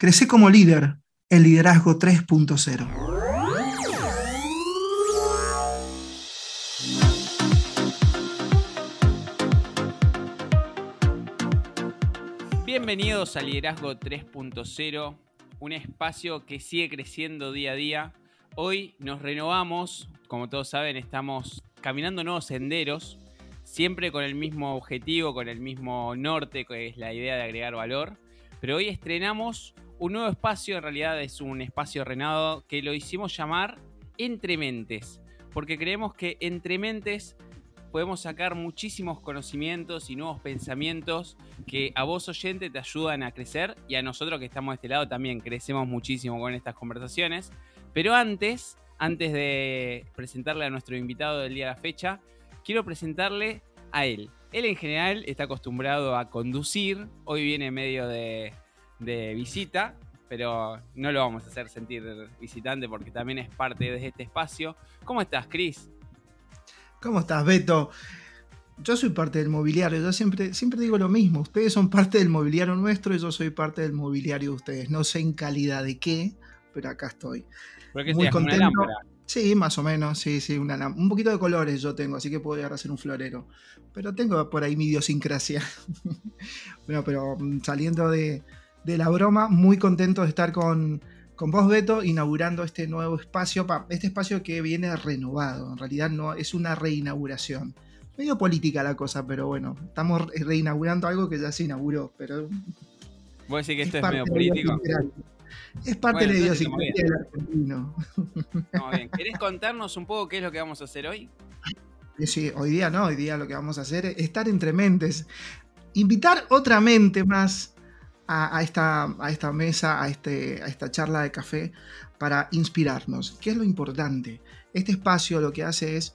Crece como líder, el liderazgo 3.0. Bienvenidos a Liderazgo 3.0, un espacio que sigue creciendo día a día. Hoy nos renovamos, como todos saben, estamos caminando nuevos senderos, siempre con el mismo objetivo, con el mismo norte, que es la idea de agregar valor. Pero hoy estrenamos un nuevo espacio, en realidad es un espacio renado que lo hicimos llamar Entre Mentes, porque creemos que entre mentes podemos sacar muchísimos conocimientos y nuevos pensamientos que a vos oyente te ayudan a crecer y a nosotros que estamos de este lado también crecemos muchísimo con estas conversaciones. Pero antes, antes de presentarle a nuestro invitado del día de la fecha, quiero presentarle a él. Él en general está acostumbrado a conducir, hoy viene medio de, de visita, pero no lo vamos a hacer sentir visitante porque también es parte de este espacio. ¿Cómo estás, Cris? ¿Cómo estás, Beto? Yo soy parte del mobiliario, yo siempre, siempre digo lo mismo, ustedes son parte del mobiliario nuestro y yo soy parte del mobiliario de ustedes. No sé en calidad de qué, pero acá estoy. Muy contento. Sí, más o menos, sí, sí, una, un poquito de colores yo tengo, así que puedo llegar a ser un florero. Pero tengo por ahí mi idiosincrasia. bueno, pero mm, saliendo de, de, la broma, muy contento de estar con, con vos, Beto, inaugurando este nuevo espacio, este espacio que viene renovado, en realidad no es una reinauguración. Medio política la cosa, pero bueno, estamos reinaugurando algo que ya se inauguró, pero... ¿Vos decís que esto es medio político? Es parte de la idiosincrasia del argentino. bien. ¿Querés contarnos un poco qué es lo que vamos a hacer hoy? Sí, hoy día no, hoy día lo que vamos a hacer es estar entre mentes. Invitar otra mente más a, esta, a esta, mesa, a, este, a esta charla de café para inspirarnos. ¿Qué es lo importante? Este espacio lo que hace es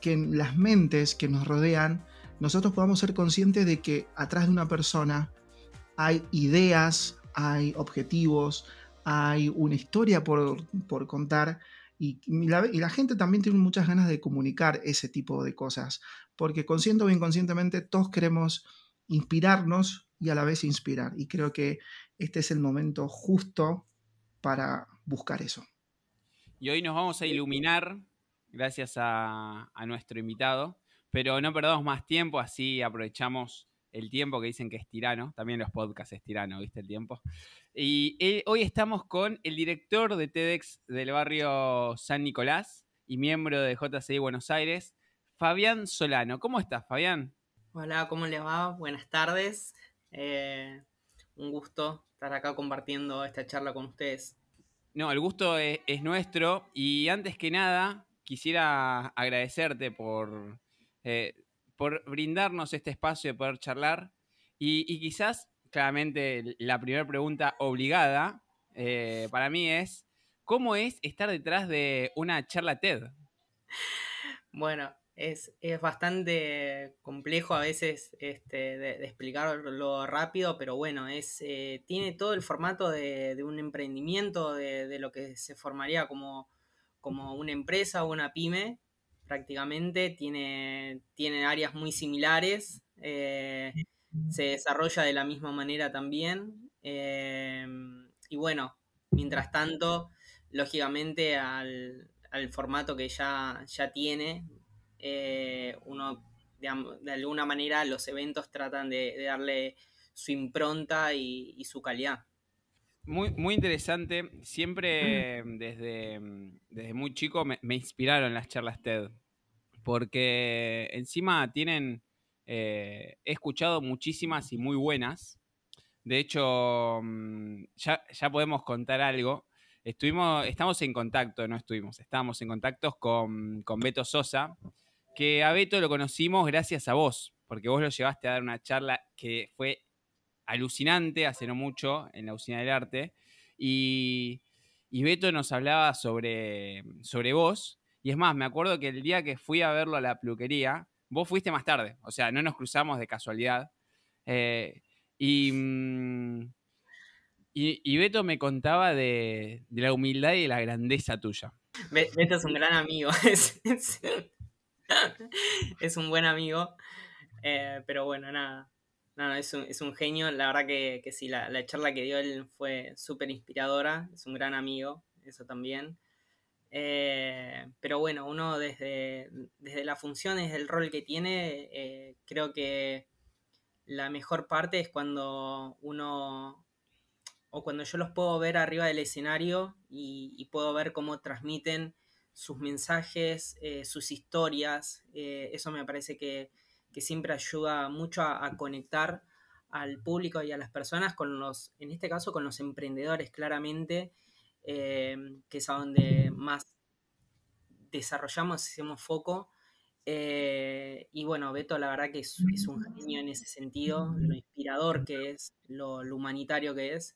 que en las mentes que nos rodean, nosotros podamos ser conscientes de que atrás de una persona hay ideas, hay objetivos, hay una historia por, contar y, la, gente también tiene muchas ganas de comunicar ese tipo de cosas, porque consciente o inconscientemente todos queremos inspirarnos y a la vez inspirar. Y creo que este es el momento justo para buscar eso. Y hoy nos vamos a iluminar gracias a, nuestro invitado, pero no perdamos más tiempo, así aprovechamos el tiempo que dicen que es tirano, también los podcasts es tirano, ¿viste el tiempo? Y eh, hoy estamos con el director de TEDx del barrio San Nicolás y miembro de JCI Buenos Aires, Fabián Solano. ¿Cómo estás, Fabián? Hola, ¿cómo le va? Buenas tardes. Eh, un gusto estar acá compartiendo esta charla con ustedes. No, el gusto es, nuestro y antes que nada quisiera agradecerte por eh, por brindarnos este espacio de poder charlar. Y, quizás, claramente, la primera pregunta obligada eh, para mí es, ¿cómo es estar detrás de una charla TED? Bueno, es, bastante complejo a veces este, de, explicarlo rápido, pero bueno, es, eh, tiene todo el formato de, un emprendimiento, de, lo que se formaría como, como una empresa o una pyme, prácticamente, tiene, tiene áreas muy similares, eh, se desarrolla de la misma manera también. Eh, y bueno, mientras tanto, lógicamente al, formato que ya, ya tiene, eh, uno de alguna manera los eventos tratan de, darle su impronta y, su calidad. Muy, muy interesante. Siempre desde, desde muy chico me, me, inspiraron las charlas TED porque encima tienen, eh, he escuchado muchísimas y muy buenas. De hecho, mm, ya, podemos contar algo. Estuvimos, estamos en contacto, no estuvimos, estábamos en contacto con, con Beto Sosa, que a Beto lo conocimos gracias a vos, porque vos lo llevaste a dar una charla que fue alucinante hace no mucho en la Usina del Arte. Y, y Beto nos hablaba sobre, sobre vos y es más, me acuerdo que el día que fui a verlo a la peluquería, vos fuiste más tarde, o sea, no nos cruzamos de casualidad. Eh, mm, y, y, Beto me contaba de, la humildad y de la grandeza tuya. Beto es un gran amigo, es, un buen amigo, eh, pero bueno, nada, no, no, es un, genio. La verdad que, sí, la, charla que dio él fue súper inspiradora. Es un gran amigo, eso también. Eh, pero bueno, uno desde, desde la función, desde el rol que tiene, eh, creo que la mejor parte es cuando uno, o cuando yo los puedo ver arriba del escenario y, puedo ver cómo transmiten sus mensajes, eh, sus historias. eso me parece que, que siempre ayuda mucho a, conectar al público y a las personas con los, en este caso con los emprendedores claramente, eh, que es a donde más desarrollamos, hacemos foco. Eh, y bueno, Beto la verdad que es, un genio en ese sentido, lo inspirador que es, lo, humanitario que es.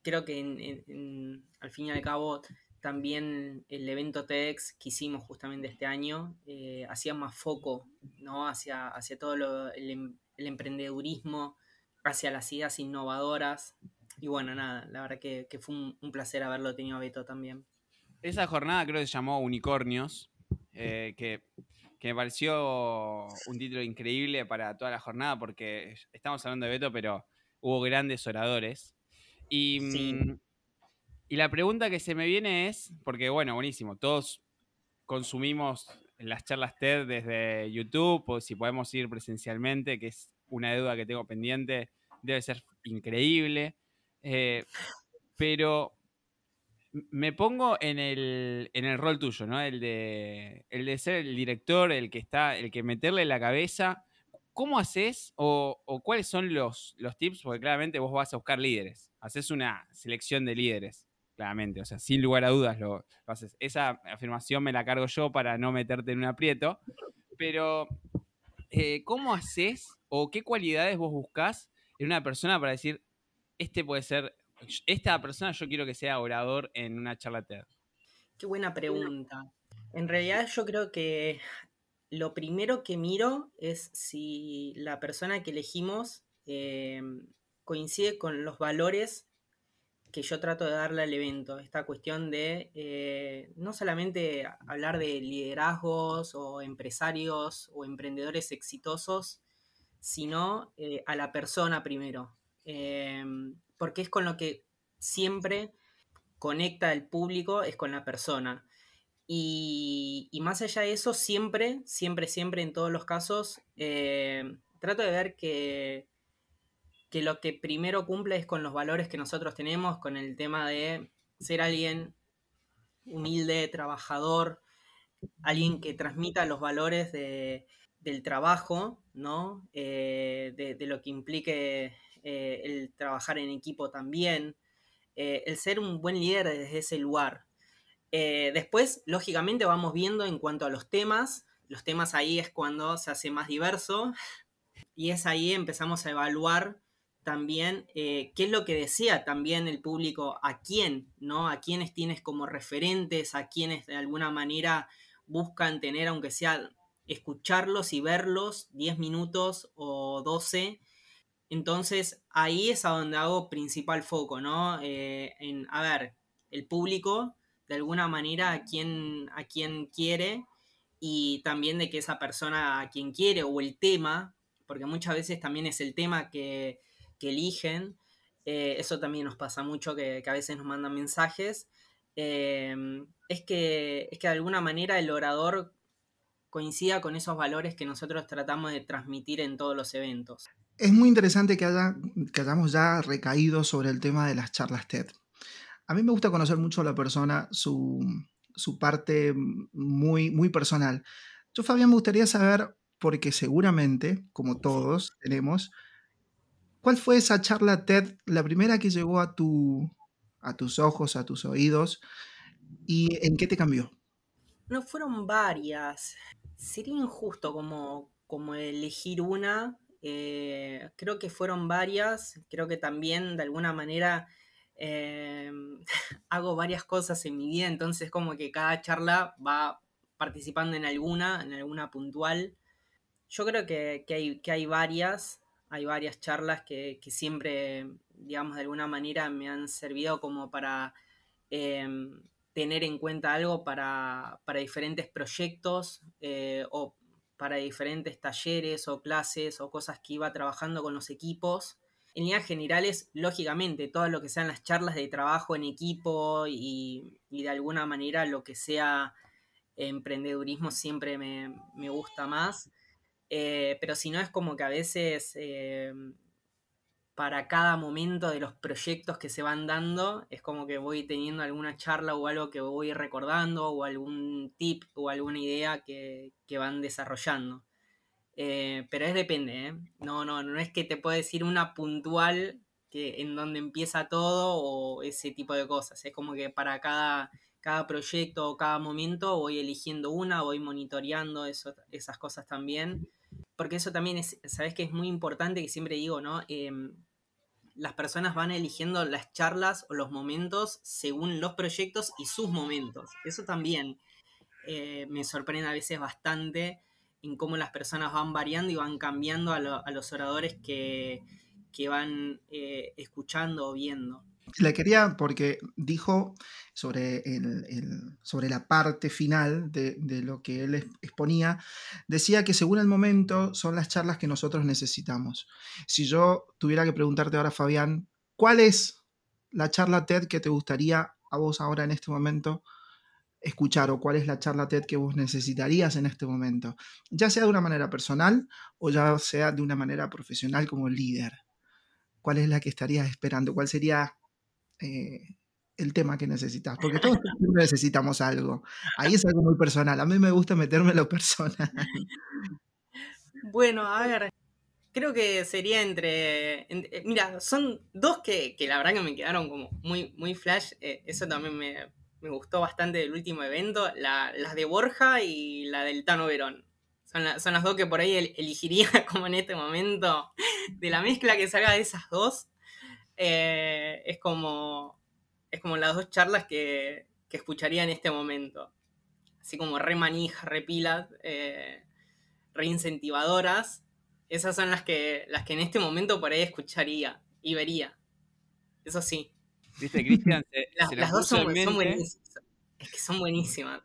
Creo que al fin y al cabo también el evento TEDx que hicimos justamente este año eh, hacía más foco ¿no? hacia, hacia todo em, el, emprendedurismo, hacia las ideas innovadoras. Y bueno, nada, la verdad que, fue un, placer haberlo tenido a Beto también. Esa jornada creo que se llamó Unicornios, eh, que, me pareció un título increíble para toda la jornada porque estamos hablando de Beto, pero hubo grandes oradores. Y mm, y la pregunta que se me viene es, porque bueno, buenísimo, todos consumimos las charlas TED desde YouTube, o si podemos ir presencialmente, que es una deuda que tengo pendiente, debe ser increíble. Eh, pero me pongo en el, en el rol tuyo, ¿no? El de, el de ser el director, el que está, el que meterle la cabeza. ¿Cómo haces o, o cuáles son los, los tips? Porque claramente vos vas a buscar líderes, haces una selección de líderes claramente, o sea, sin lugar a dudas lo, haces. Esa afirmación me la cargo yo para no meterte en un aprieto, pero eh, ¿cómo haces o qué cualidades vos buscás en una persona para decir, este puede ser, esta persona yo quiero que sea orador en una charla TED? Qué buena pregunta. En realidad yo creo que lo primero que miro es si la persona que elegimos eh, coincide con los valores que yo trato de darle al evento, esta cuestión de eh, no solamente hablar de liderazgos o empresarios o emprendedores exitosos, sino eh, a la persona primero, em, porque es con lo que siempre conecta el público, es con la persona. Y, más allá de eso, siempre, siempre, siempre en todos los casos, eh, trato de ver que que lo que primero cumple es con los valores que nosotros tenemos, con el tema de ser alguien humilde, trabajador, alguien que transmita los valores del trabajo, ¿no? Eh, de, lo que implique eh, el trabajar en equipo también, eh, el ser un buen líder desde ese lugar. después, lógicamente, vamos viendo en cuanto a los temas. Los temas ahí es cuando se hace más diverso y es ahí empezamos a evaluar también eh, qué es lo que desea también el público, a quién, ¿no? A quiénes tienes como referentes, a quienes de alguna manera buscan tener, aunque sea escucharlos y verlos 10 minutos o 12. Entonces ahí es a donde hago principal foco, ¿no? Eh, en, a ver, el público, de alguna manera, a quién, a quién quiere y también de que esa persona a quien quiere o el tema, porque muchas veces también es el tema que que eligen. Eh, eso también nos pasa mucho, que, a veces nos mandan mensajes. Em, es, que, es que de alguna manera el orador coincida con esos valores que nosotros tratamos de transmitir en todos los eventos. Es muy interesante que, haya, que hayamos ya recaído sobre el tema de las charlas TED. A mí me gusta conocer mucho a la persona, su, su parte muy, muy personal. Yo, Fabián, me gustaría saber, porque seguramente, como todos tenemos, ¿Cuál fue esa charla TED, la primera que llegó a, tu, a tus ojos, a tus oídos? ¿Y en qué te cambió? No fueron varias. Sería injusto como, como elegir una. Eh, creo que fueron varias. Creo que también de alguna manera eh, hago varias cosas en mi vida, entonces como que cada charla va participando en alguna, en alguna puntual. Yo creo que, hay, que hay varias hay varias charlas que, siempre, digamos, de alguna manera me han servido como para em, tener en cuenta algo para, diferentes proyectos eh, o para diferentes talleres o clases o cosas que iba trabajando con los equipos. En líneas generales, lógicamente, todo lo que sean las charlas de trabajo en equipo y, de alguna manera lo que sea emprendedurismo siempre me, gusta más. Eh, pero si no es como que a veces eh, para cada momento de los proyectos que se van dando, es como que voy teniendo alguna charla o algo que voy recordando o algún tip o alguna idea que, van desarrollando. Eh, pero es depende. No, no, no es que te pueda decir una puntual que, en donde empieza todo o ese tipo de cosas. Es como que para cada, cada proyecto o cada momento voy eligiendo una, voy monitoreando esas cosas también. Porque eso también es, sabes que es muy importante que siempre digo, ¿no? Em, las personas van eligiendo las charlas o los momentos según los proyectos y sus momentos. Eso también eh, me sorprende a veces bastante en cómo las personas van variando y van cambiando a, los oradores que, van eh, escuchando o viendo. Le quería, porque dijo sobre, sobre la parte final de, lo que él exponía, decía que según el momento son las charlas que nosotros necesitamos. Si yo tuviera que preguntarte ahora, Fabián, ¿cuál es la charla TED que te gustaría a vos ahora en este momento escuchar o cuál es la charla TED que vos necesitarías en este momento? Ya sea de una manera personal o ya sea de una manera profesional como líder. ¿Cuál es la que estarías esperando? ¿Cuál sería eh, el tema que necesitas, porque todos necesitamos algo. Ahí es algo muy personal. A mí me gusta meterme en lo personal. Bueno, a ver, creo que sería entre, eh, mira, son dos que, la verdad que me quedaron como muy, muy flash. Eh, eso también me, gustó bastante del último evento. La, las de Borja y la del Tano Verón. Son, son las dos que por ahí elegiría como en este momento. De la mezcla que salga de esas dos, eh, es como. Es como las dos charlas que, escucharía en este momento. Así como re manija, re pilas, eh, re incentivadoras. Esas son las que, las que en este momento por ahí escucharía y vería. Eso sí. ¿Viste, Cristian? las dos son, buenísimas. Es que son buenísimas.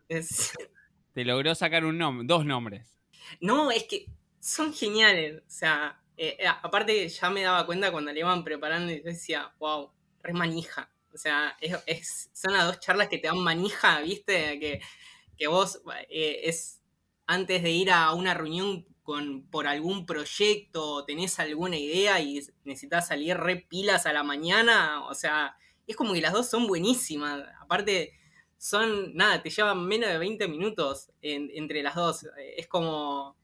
Te logró sacar un nombre, dos nombres. No, es que son geniales. O sea, eh, eh, aparte, ya me daba cuenta cuando le iban preparando y decía, wow, re manija. O sea, es, son las dos charlas que te dan manija, ¿viste? Que, que vos eh, es antes de ir a una reunión con, por algún proyecto, tenés alguna idea y necesitas salir re pilas a la mañana. O sea, es como que las dos son buenísimas. Aparte, son, nada, te llevan menos de 20 minutos entre las dos. Es como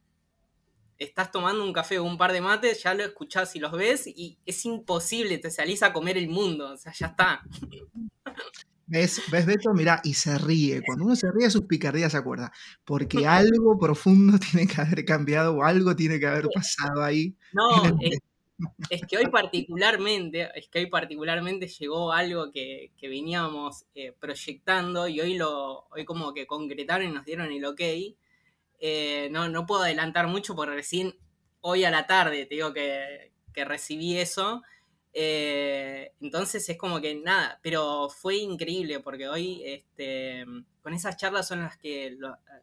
estás tomando un café o un par de mates, ya lo escuchás y los ves y es imposible, te salís a comer el mundo, o sea, ya está. ¿Ves, ¿Ves Beto? Mira, y se ríe. Cuando uno se ríe, sus picardías se acuerda. Porque algo profundo tiene que haber cambiado o algo tiene que haber pasado ahí. No, es, que hoy particularmente, es que hoy particularmente llegó algo que, veníamos eh, proyectando y hoy lo, hoy como que concretaron y nos dieron el ok eh, no, no puedo adelantar mucho porque recién hoy a la tarde te digo que, recibí eso. Eh, entonces es como que nada, pero fue increíble porque hoy este, con esas charlas son las que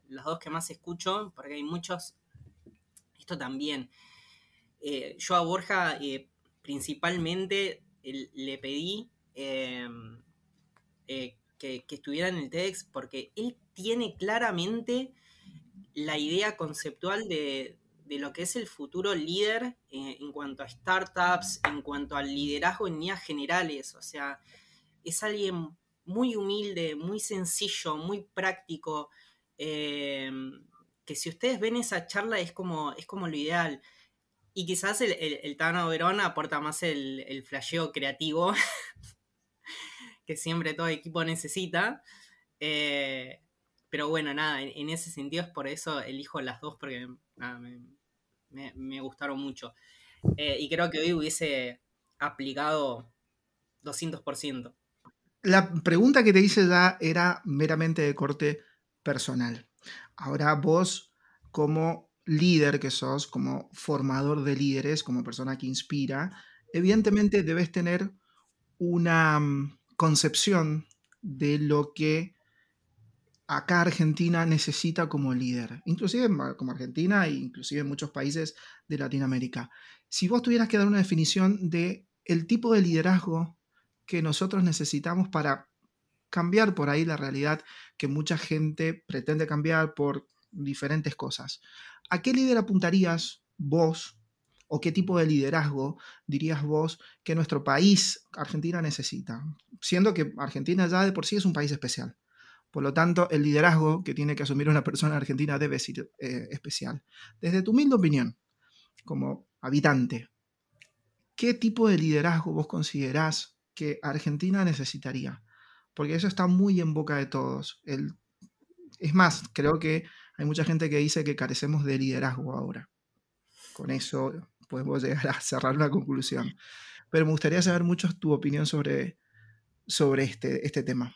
las dos que más escucho, porque hay muchos, esto también. Eh, yo a Borja principalmente le pedí que, que, estuviera en el TEDx porque él tiene claramente la idea conceptual de, lo que es el futuro líder eh, en cuanto a startups, en cuanto al liderazgo en líneas generales. O sea, es alguien muy humilde, muy sencillo, muy práctico. Eh, que si ustedes ven esa charla es como, es como lo ideal. Y quizás el, el, Tano Verón aporta más el, el flasheo creativo que siempre todo equipo necesita. Eh, pero bueno, nada, en, ese sentido es por eso elijo las dos porque me, gustaron mucho. Eh, y creo que hoy hubiese aplicado 200%. La pregunta que te hice ya era meramente de corte personal. Ahora vos, como líder que sos, como formador de líderes, como persona que inspira, evidentemente debes tener una mm, concepción de lo que acá Argentina necesita como líder, inclusive como Argentina e inclusive en muchos países de Latinoamérica. Si vos tuvieras que dar una definición de el tipo de liderazgo que nosotros necesitamos para cambiar por ahí la realidad que mucha gente pretende cambiar por diferentes cosas. ¿A qué líder apuntarías vos o qué tipo de liderazgo dirías vos que nuestro país, Argentina, necesita? Siendo que Argentina ya de por sí es un país especial. Por lo tanto, el liderazgo que tiene que asumir una persona argentina debe ser eh, especial. Desde tu humilde opinión, como habitante, ¿qué tipo de liderazgo vos considerás que Argentina necesitaría? Porque eso está muy en boca de todos. El, es más, creo que hay mucha gente que dice que carecemos de liderazgo ahora. Con eso podemos llegar a cerrar una conclusión. Pero me gustaría saber mucho tu opinión sobre, sobre este, este tema.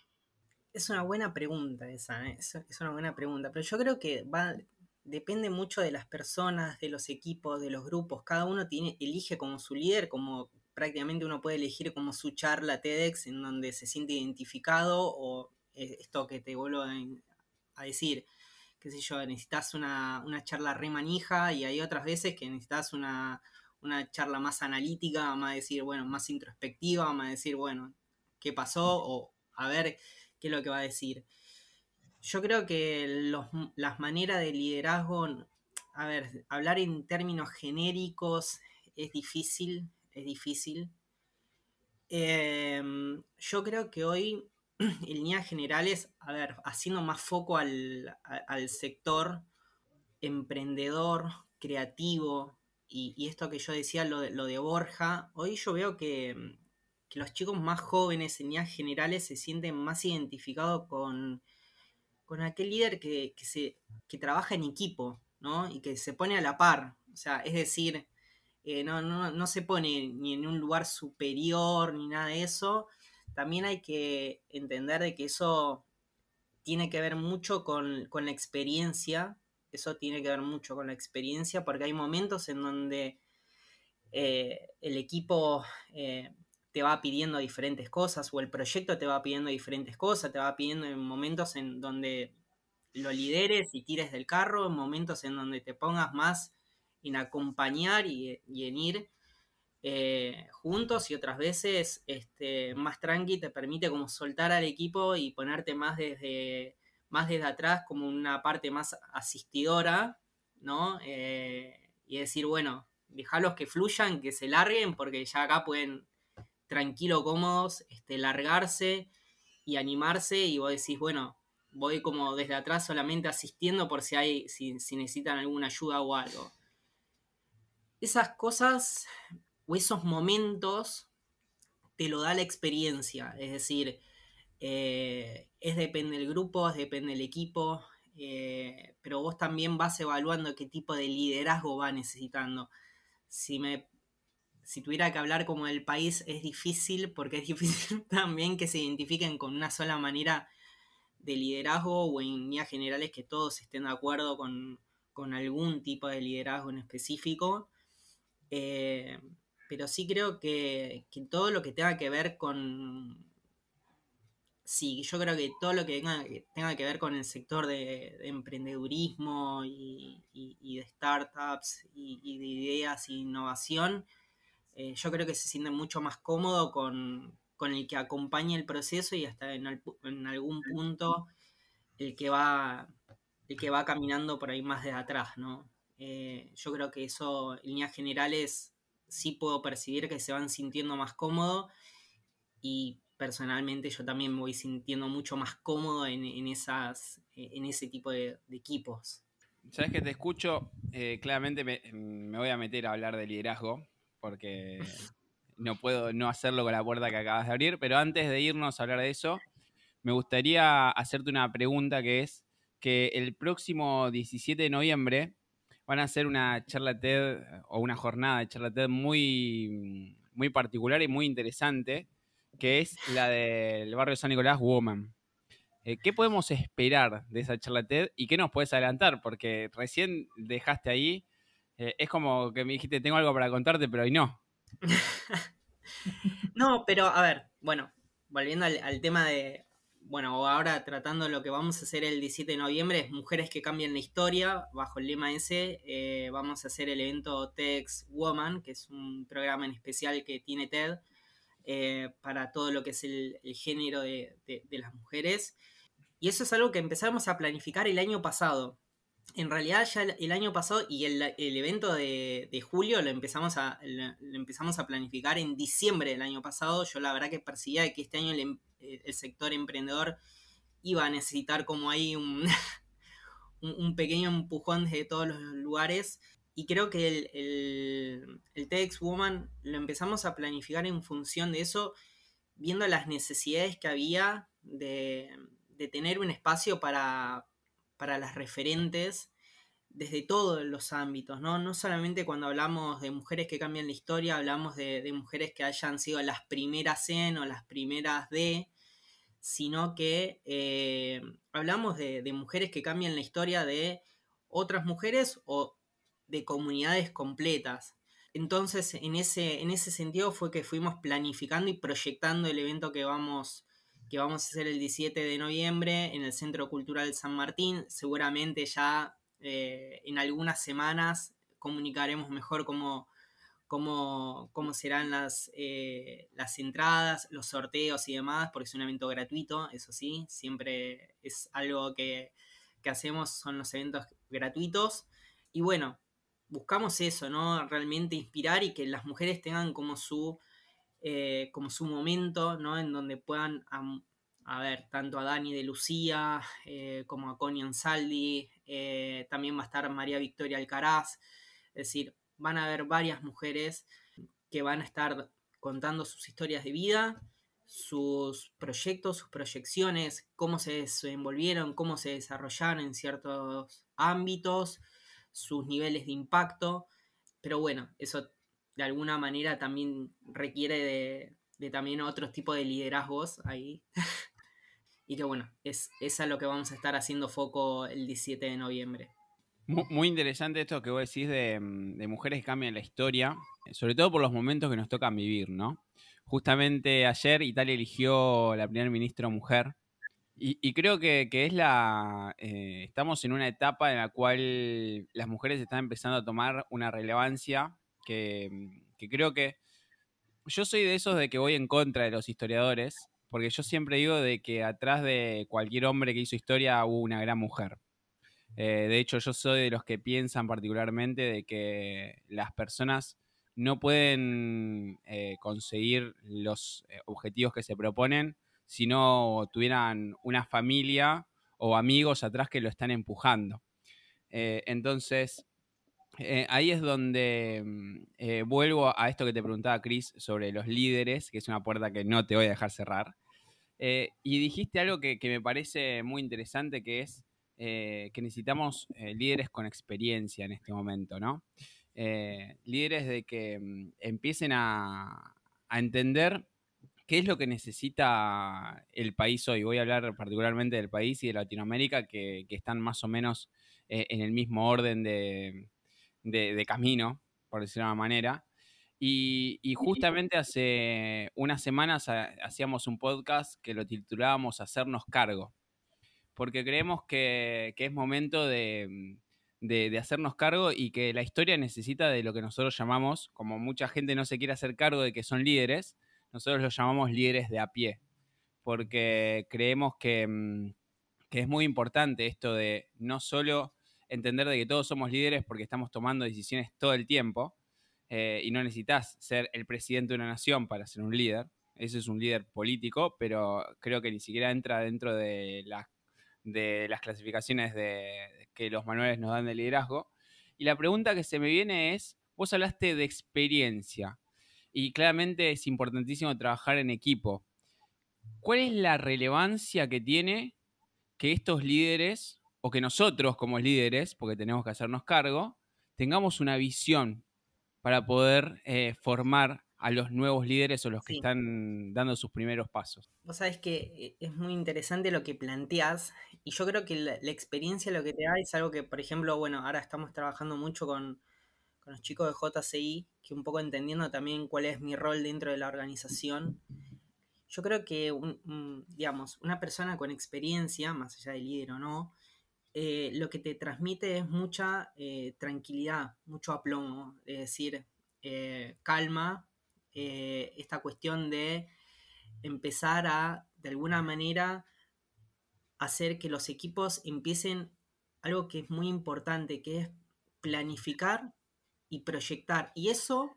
Es una buena pregunta esa, ¿eh? es, una buena pregunta, pero yo creo que va, depende mucho de las personas, de los equipos, de los grupos. Cada uno tiene, elige como su líder, como prácticamente uno puede elegir como su charla TEDx en donde se siente identificado o eh, esto que te vuelvo a decir, qué sé yo, necesitas una, charla re manija y hay otras veces que necesitas una, charla más analítica, a decir, bueno, más introspectiva, a decir, bueno, qué pasó o a ver qué es lo que va a decir. Yo creo que las maneras de liderazgo, a ver, hablar en términos genéricos es difícil, es difícil. Em, yo creo que hoy en líneas generales, a ver, haciendo más foco al, sector emprendedor, creativo, y, esto que yo decía, lo de, lo de Borja, hoy yo veo que, los chicos más jóvenes en líneas generales se sienten más identificados con, con aquel líder que, se, trabaja en equipo, ¿no? Y que se pone a la par. O sea, es decir, eh, no, no, no se pone ni en un lugar superior ni nada de eso, también hay que entender de que eso tiene que ver mucho con, la experiencia, eso tiene que ver mucho con la experiencia, porque hay momentos en donde eh, el equipo eh, te va pidiendo diferentes cosas o el proyecto te va pidiendo diferentes cosas, te va pidiendo en momentos en donde lo lideres y tires del carro, en momentos en donde te pongas más en acompañar y, en ir eh, juntos y otras veces este, más tranqui te permite como soltar al equipo y ponerte más desde, más desde atrás como una parte más asistidora, ¿no? Eh, y decir, bueno, dejarlos que fluyan, que se larguen, porque ya acá pueden tranquilo, cómodos, este, largarse y animarse y vos decís, bueno, voy como desde atrás solamente asistiendo por si hay, si necesitan alguna ayuda o algo. Esas cosas o esos momentos te lo da la experiencia. Es decir, eh, es depende del grupo, es depende del equipo, eh, pero vos también vas evaluando qué tipo de liderazgo va necesitando. Si me si tuviera que hablar como del país es difícil porque es difícil también que se identifiquen con una sola manera de liderazgo o en líneas generales que todos estén de acuerdo con, algún tipo de liderazgo en específico. Eh, pero sí creo que, todo lo que tenga que ver con... Sí, yo creo que todo lo que tenga, que ver con el sector de, emprendedurismo y, de startups y, de ideas e innovación, eh, yo creo que se siente mucho más cómodo con, el que acompaña el proceso y hasta en, algún punto el que va el que va caminando por ahí más de atrás, ¿no? Eh, yo creo que eso en líneas generales sí puedo percibir que se van sintiendo más cómodos y personalmente yo también me voy sintiendo mucho más cómodo en, esas, en ese tipo de, equipos. Sabes que te escucho, eh, claramente me, voy a meter a hablar de liderazgo, porque no puedo no hacerlo con la puerta que acabas de abrir, pero antes de irnos a hablar de eso, me gustaría hacerte una pregunta que es que el próximo 17 de noviembre van a hacer una charla TED o una jornada de charla TED muy, muy particular y muy interesante, que es la del barrio San Nicolás Woman. Eh, ¿Qué podemos esperar de esa charla TED y qué nos puedes adelantar? Porque recién dejaste ahí, eh, es como que me dijiste, tengo algo para contarte, pero hoy no. no, pero a ver, bueno, volviendo al, tema de, bueno, ahora tratando lo que vamos a hacer el 17 de noviembre, es Mujeres que cambian la historia, bajo el lema ese, eh, vamos a hacer el evento TEDx Woman, que es un programa en especial que tiene TED eh, para todo lo que es el, género de, las mujeres. Y eso es algo que empezamos a planificar el año pasado. En realidad ya el, año pasado y el, evento de, julio lo empezamos, a, lo empezamos a planificar en diciembre del año pasado. Yo la verdad que percibía que este año el, em, el sector emprendedor iba a necesitar como ahí un, un, pequeño empujón desde todos los lugares. Y creo que el, el, el TEDx Woman lo empezamos a planificar en función de eso, viendo las necesidades que había de, de tener un espacio para, para las referentes desde todos los ámbitos, ¿no? No solamente cuando hablamos de mujeres que cambian la historia, hablamos de, mujeres que hayan sido las primeras en o las primeras de, sino que eh, hablamos de, mujeres que cambian la historia de otras mujeres o de comunidades completas. Entonces, en ese, en ese sentido fue que fuimos planificando y proyectando el evento que vamos, que vamos a hacer el 17 de noviembre en el Centro Cultural San Martín. Seguramente ya eh, en algunas semanas comunicaremos mejor cómo, cómo, cómo serán las, eh, las entradas, los sorteos y demás, porque es un evento gratuito, eso sí, siempre es algo que, hacemos, son los eventos gratuitos. Y bueno, buscamos eso, ¿no? Realmente inspirar y que las mujeres tengan como su, eh, como su momento, ¿no? En donde puedan, a ver, tanto a Dani de Lucía como a Connie Ansaldi, eh, también va a estar María Victoria Alcaraz, es decir, van a haber varias mujeres que van a estar contando sus historias de vida, sus proyectos, sus proyecciones, cómo se desenvolvieron, cómo se desarrollaron en ciertos ámbitos, sus niveles de impacto, pero bueno, eso de alguna manera también requiere de, también otro tipo de liderazgos ahí. y que bueno, es, es a lo que vamos a estar haciendo foco el 17 de noviembre. Muy, interesante esto que vos decís de, de, mujeres que cambian la historia, sobre todo por los momentos que nos tocan vivir, ¿no? Justamente ayer Italia eligió la primer ministra mujer y, creo que, que, es la... Eh, estamos en una etapa en la cual las mujeres están empezando a tomar una relevancia que, que creo que... Yo soy de esos de que voy en contra de los historiadores, porque yo siempre digo de que atrás de cualquier hombre que hizo historia hubo una gran mujer. Eh, de hecho, yo soy de los que piensan particularmente de que las personas no pueden eh, conseguir los eh, objetivos que se proponen si no tuvieran una familia o amigos atrás que lo están empujando. entonces, ahí es donde mm, vuelvo a esto que te preguntaba Chris sobre los líderes, que es una puerta que no te voy a dejar cerrar. Eh, y dijiste algo que, me parece muy interesante, que es eh, que necesitamos eh, líderes con experiencia en este momento, ¿no? líderes de que mm, empiecen a, entender qué es lo que necesita el país hoy. Voy a hablar particularmente del país y de Latinoamérica, que, están más o menos en el mismo orden de, de camino, por decirlo de una manera. Y, justamente hace unas semanas hacíamos un podcast que lo titulábamos Hacernos cargo, porque creemos que, es momento de, hacernos cargo y que la historia necesita de lo que nosotros llamamos, como mucha gente no se quiere hacer cargo de que son líderes, nosotros los llamamos líderes de a pie, porque creemos que, mm, que es muy importante esto de no solo entender de que todos somos líderes porque estamos tomando decisiones todo el tiempo, eh, y no necesitas ser el presidente de una nación para ser un líder. Ese es un líder político, pero creo que ni siquiera entra dentro de, de las clasificaciones de, que los manuales nos dan de liderazgo. Y la pregunta que se me viene es, vos hablaste de experiencia y claramente es importantísimo trabajar en equipo. ¿Cuál es la relevancia que tiene que estos líderes, o que nosotros como líderes, porque tenemos que hacernos cargo, tengamos una visión para poder eh, formar a los nuevos líderes o los que están dando sus primeros pasos. Vos sabés que eh, es muy interesante lo que planteás y yo creo que la, experiencia lo que te da es algo que, por ejemplo, bueno, ahora estamos trabajando mucho con, con, los chicos de JCI, que un poco entendiendo también cuál es mi rol dentro de la organización. yo creo que, digamos, una persona con experiencia, más allá de líder o no, eh, lo que te transmite es mucha eh, tranquilidad, mucho aplomo, es decir, eh, calma, esta cuestión de empezar a, de alguna manera, hacer que los equipos empiecen algo que es muy importante, que es planificar y proyectar. Y eso,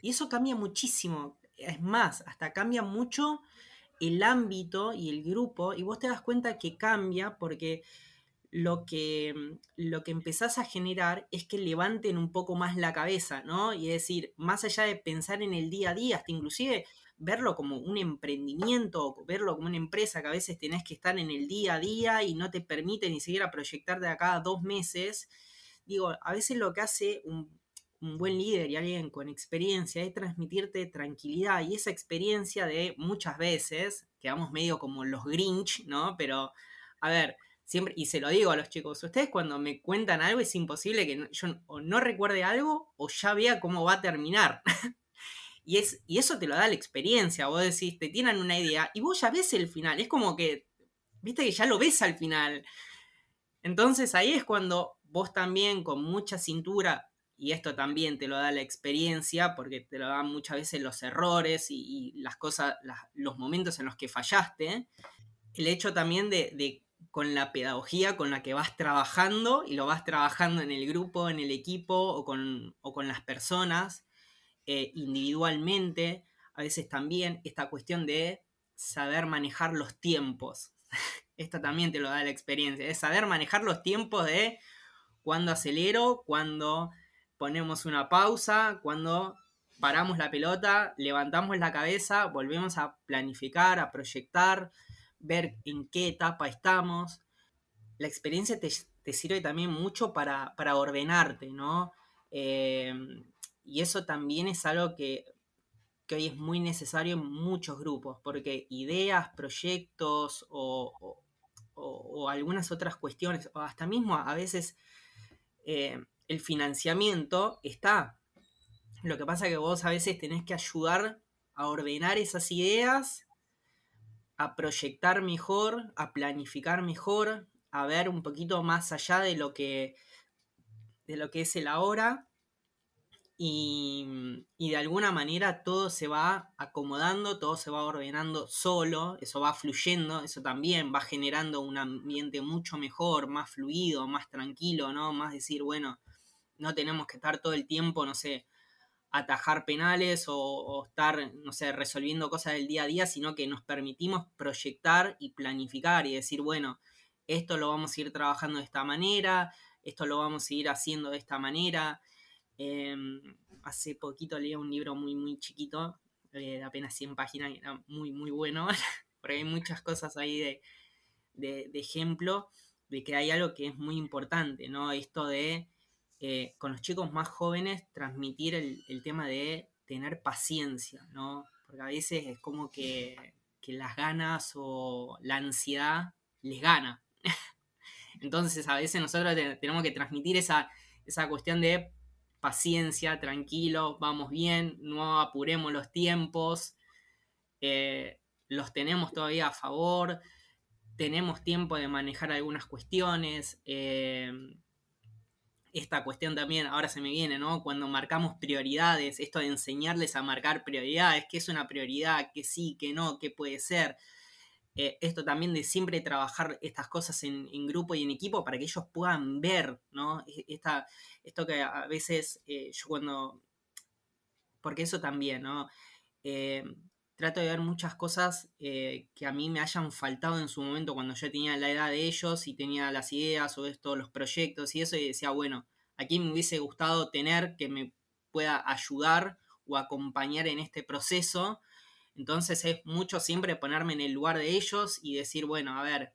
y eso cambia muchísimo. Es más, hasta cambia mucho el ámbito y el grupo. Y vos te das cuenta que cambia porque lo que, lo que empezás a generar es que levanten un poco más la cabeza, ¿no? Y es decir, más allá de pensar en el día a día, hasta inclusive verlo como un emprendimiento, verlo como una empresa que a veces tenés que estar en el día a día y no te permite ni siquiera proyectar de acá a dos meses. Digo, a veces lo que hace un, un buen líder y alguien con experiencia es transmitirte tranquilidad y esa experiencia de muchas veces, quedamos medio como los Grinch, ¿no? Pero, a ver, siempre, y se lo digo a los chicos, ustedes cuando me cuentan algo es imposible que yo o no recuerde algo o ya vea cómo va a terminar. y, es, y eso te lo da la experiencia, vos decís, te tienen una idea y vos ya ves el final, es como que, viste que ya lo ves al final. Entonces ahí es cuando vos también con mucha cintura y esto también te lo da la experiencia, porque te lo dan muchas veces los errores y, las cosas, los momentos en los que fallaste. El hecho también de, con la pedagogía con la que vas trabajando y lo vas trabajando en el grupo, en el equipo o con, con las personas eh, individualmente. A veces también esta cuestión de saber manejar los tiempos. Esto también te lo da la experiencia, es saber manejar los tiempos de cuando acelero, cuando ponemos una pausa, cuando paramos la pelota, levantamos la cabeza, volvemos a planificar, a proyectar, ver en qué etapa estamos. La experiencia te, sirve también mucho para, ordenarte, ¿no? Eh, y eso también es algo que, hoy es muy necesario en muchos grupos, porque ideas, proyectos o, algunas otras cuestiones, o hasta mismo a veces eh, el financiamiento está. Lo que pasa es que vos a veces tenés que ayudar a ordenar esas ideas, a proyectar mejor, a planificar mejor, a ver un poquito más allá de lo que, de lo que es el ahora. Y, y, de alguna manera todo se va acomodando, todo se va ordenando solo, eso va fluyendo, eso también va generando un ambiente mucho mejor, más fluido, más tranquilo, ¿no? Más decir, bueno, no tenemos que estar todo el tiempo, no sé, atajar penales o, estar, no sé, resolviendo cosas del día a día, sino que nos permitimos proyectar y planificar y decir, bueno, esto lo vamos a ir trabajando de esta manera, esto lo vamos a ir haciendo de esta manera. Em, hace poquito leí un libro muy, muy chiquito, eh, de apenas 100 páginas, y era muy, muy bueno, porque hay muchas cosas ahí de, de, de ejemplo de que hay algo que es muy importante, ¿no? Esto de eh, con los chicos más jóvenes transmitir el, tema de tener paciencia, ¿no? Porque a veces es como que, las ganas o la ansiedad les gana. Entonces a veces nosotros tenemos que transmitir esa, cuestión de paciencia, tranquilo, vamos bien, no apuremos los tiempos, eh, los tenemos todavía a favor, tenemos tiempo de manejar algunas cuestiones. Eh, esta cuestión también, ahora se me viene, ¿no? Cuando marcamos prioridades, esto de enseñarles a marcar prioridades, qué es una prioridad, qué sí, qué no, qué puede ser. Eh, esto también de siempre trabajar estas cosas en, grupo y en equipo para que ellos puedan ver, ¿no? E, esta, esto que a veces eh, yo cuando... Porque eso también, ¿no? Eh, trato de ver muchas cosas que a mí me hayan faltado en su momento cuando yo tenía la edad de ellos y tenía las ideas o esto, los proyectos y eso, y decía, bueno, aquí me hubiese gustado tener que me pueda ayudar o acompañar en este proceso. Entonces es mucho siempre ponerme en el lugar de ellos y decir, bueno, a ver,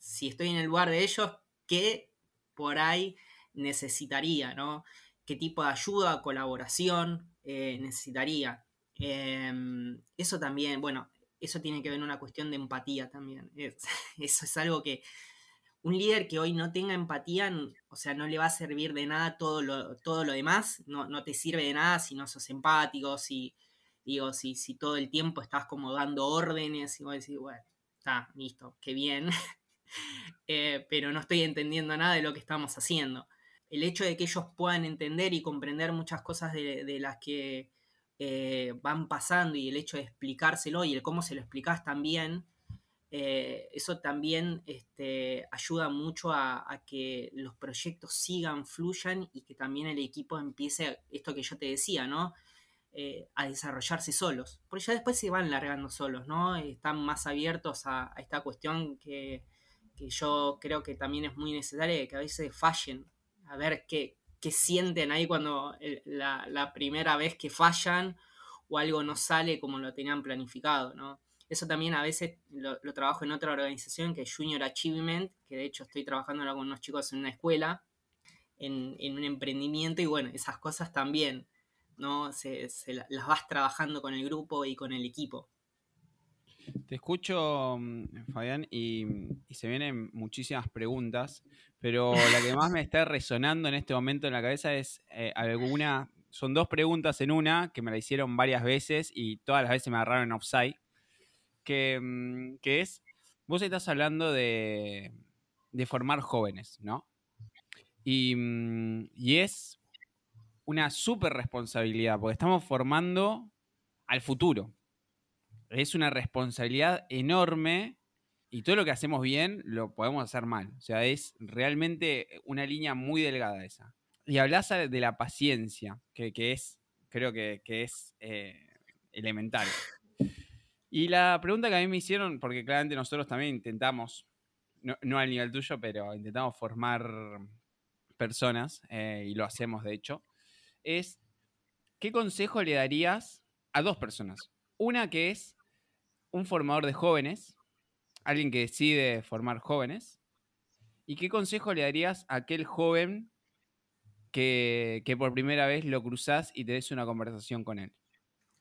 si estoy en el lugar de ellos, ¿qué por ahí necesitaría, ¿no? ¿Qué tipo de ayuda, colaboración eh, necesitaría? Em, eso también, bueno, eso tiene que ver una cuestión de empatía también. eso es algo que un líder que hoy no tenga empatía, o sea, no le va a servir de nada todo lo, todo lo demás, no, te sirve de nada si no sos empático, si, Digo, si, si todo el tiempo estás como dando órdenes y vos decís, bueno, está, listo, qué bien, eh, pero no estoy entendiendo nada de lo que estamos haciendo. El hecho de que ellos puedan entender y comprender muchas cosas de, las que eh, van pasando y el hecho de explicárselo y el cómo se lo explicás también, eh, eso también este, ayuda mucho a, que los proyectos sigan, fluyan y que también el equipo empiece, esto que yo te decía, ¿no? Eh, a desarrollarse solos. Porque ya después se van largando solos, ¿no? Están más abiertos a, esta cuestión que, yo creo que también es muy necesaria, que a veces fallen, a ver qué, sienten ahí cuando la, la primera vez que fallan o algo no sale como lo tenían planificado, ¿no? Eso también a veces lo, trabajo en otra organización que es Junior Achievement, que de hecho estoy trabajando ahora con unos chicos en una escuela, en, un emprendimiento, y bueno, esas cosas también, ¿no? Se, las vas trabajando con el grupo y con el equipo. Te escucho, mm, Fabián, y, se vienen muchísimas preguntas, pero la que más me está resonando en este momento en la cabeza es eh, alguna. Son dos preguntas en una que me la hicieron varias veces y todas las veces me agarraron en offside. Mm, que, es, vos estás hablando de, formar jóvenes, ¿no? Mm, y, es una súper responsabilidad, porque estamos formando al futuro. Es una responsabilidad enorme y todo lo que hacemos bien lo podemos hacer mal. O sea, es realmente una línea muy delgada esa. Y hablas de la paciencia, que, es, creo que, es eh, elemental. Y la pregunta que a mí me hicieron, porque claramente nosotros también intentamos, no, al nivel tuyo, pero intentamos formar personas, eh, y lo hacemos de hecho, es, ¿qué consejo le darías a dos personas? Una que es un formador de jóvenes, alguien que decide formar jóvenes, ¿y qué consejo le darías a aquel joven que, que por primera vez lo cruzas y te des una conversación con él?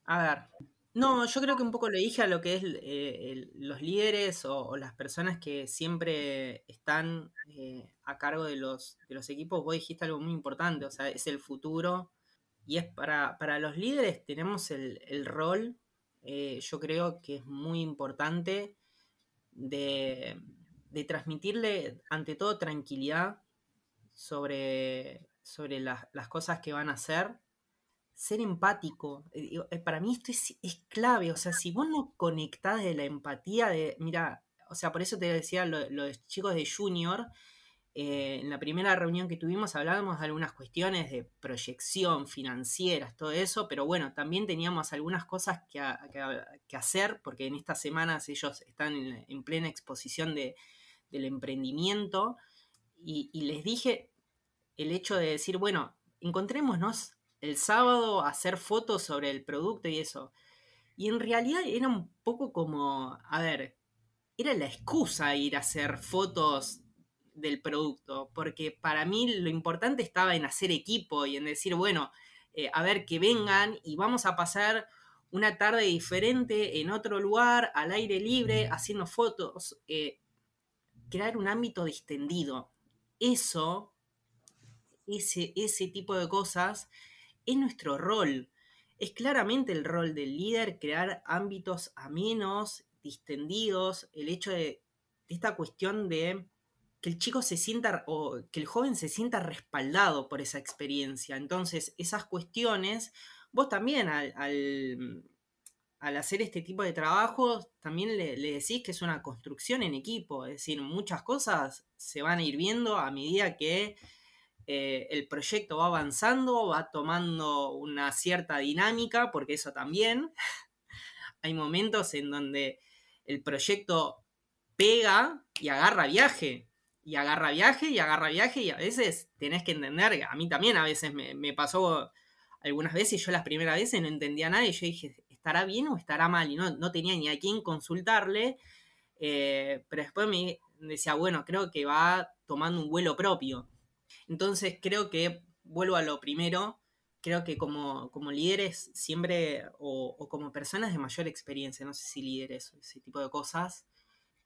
A ver, no, yo creo que un poco le dije a lo que es eh, los líderes o, las personas que siempre están eh, a cargo de los, de los equipos. Vos dijiste algo muy importante, o sea, es el futuro. Y es para, para los líderes tenemos el, rol, eh, yo creo que es muy importante, de, transmitirle ante todo tranquilidad sobre, sobre las, las cosas que van a hacer ser empático. Eh, eh, para mí esto es, clave. O sea, si vos no conectás de la empatía de. Mira, o sea, por eso te decía lo, de los chicos de Junior. Eh, en la primera reunión que tuvimos hablábamos de algunas cuestiones de proyección financieras, todo eso, pero bueno, también teníamos algunas cosas que, hacer, porque en estas semanas ellos están en, plena exposición de, del emprendimiento, y, y les dije el hecho de decir, bueno, encontrémonos el sábado hacer fotos sobre el producto y eso. Y en realidad era un poco como, a ver, era la excusa ir a hacer fotos del producto, porque para mí lo importante estaba en hacer equipo y en decir, bueno, eh, a ver que vengan y vamos a pasar una tarde diferente en otro lugar, al aire libre, haciendo fotos, eh, crear un ámbito distendido. Eso, ese, ese tipo de cosas, es nuestro rol. Es claramente el rol del líder crear ámbitos amenos, distendidos, el hecho de, esta cuestión de que el chico se sienta o que el joven se sienta respaldado por esa experiencia. Entonces, esas cuestiones, vos también al, al, hacer este tipo de trabajo, también le, le, decís que es una construcción en equipo, es decir, muchas cosas se van a ir viendo a medida que eh, el proyecto va avanzando, va tomando una cierta dinámica, porque eso también. Hay momentos en donde el proyecto pega y agarra viaje, y agarra viaje, y agarra viaje, y a veces tenés que entender, a mí también a veces me, pasó algunas veces, yo las primeras veces no entendía nada, y yo dije, ¿estará bien o estará mal? Y no, no tenía ni a quién consultarle, eh, pero después me decía, bueno, creo que va tomando un vuelo propio. Entonces creo que, vuelvo a lo primero, creo que como, líderes siempre, o, como personas de mayor experiencia, no sé si líderes o ese tipo de cosas,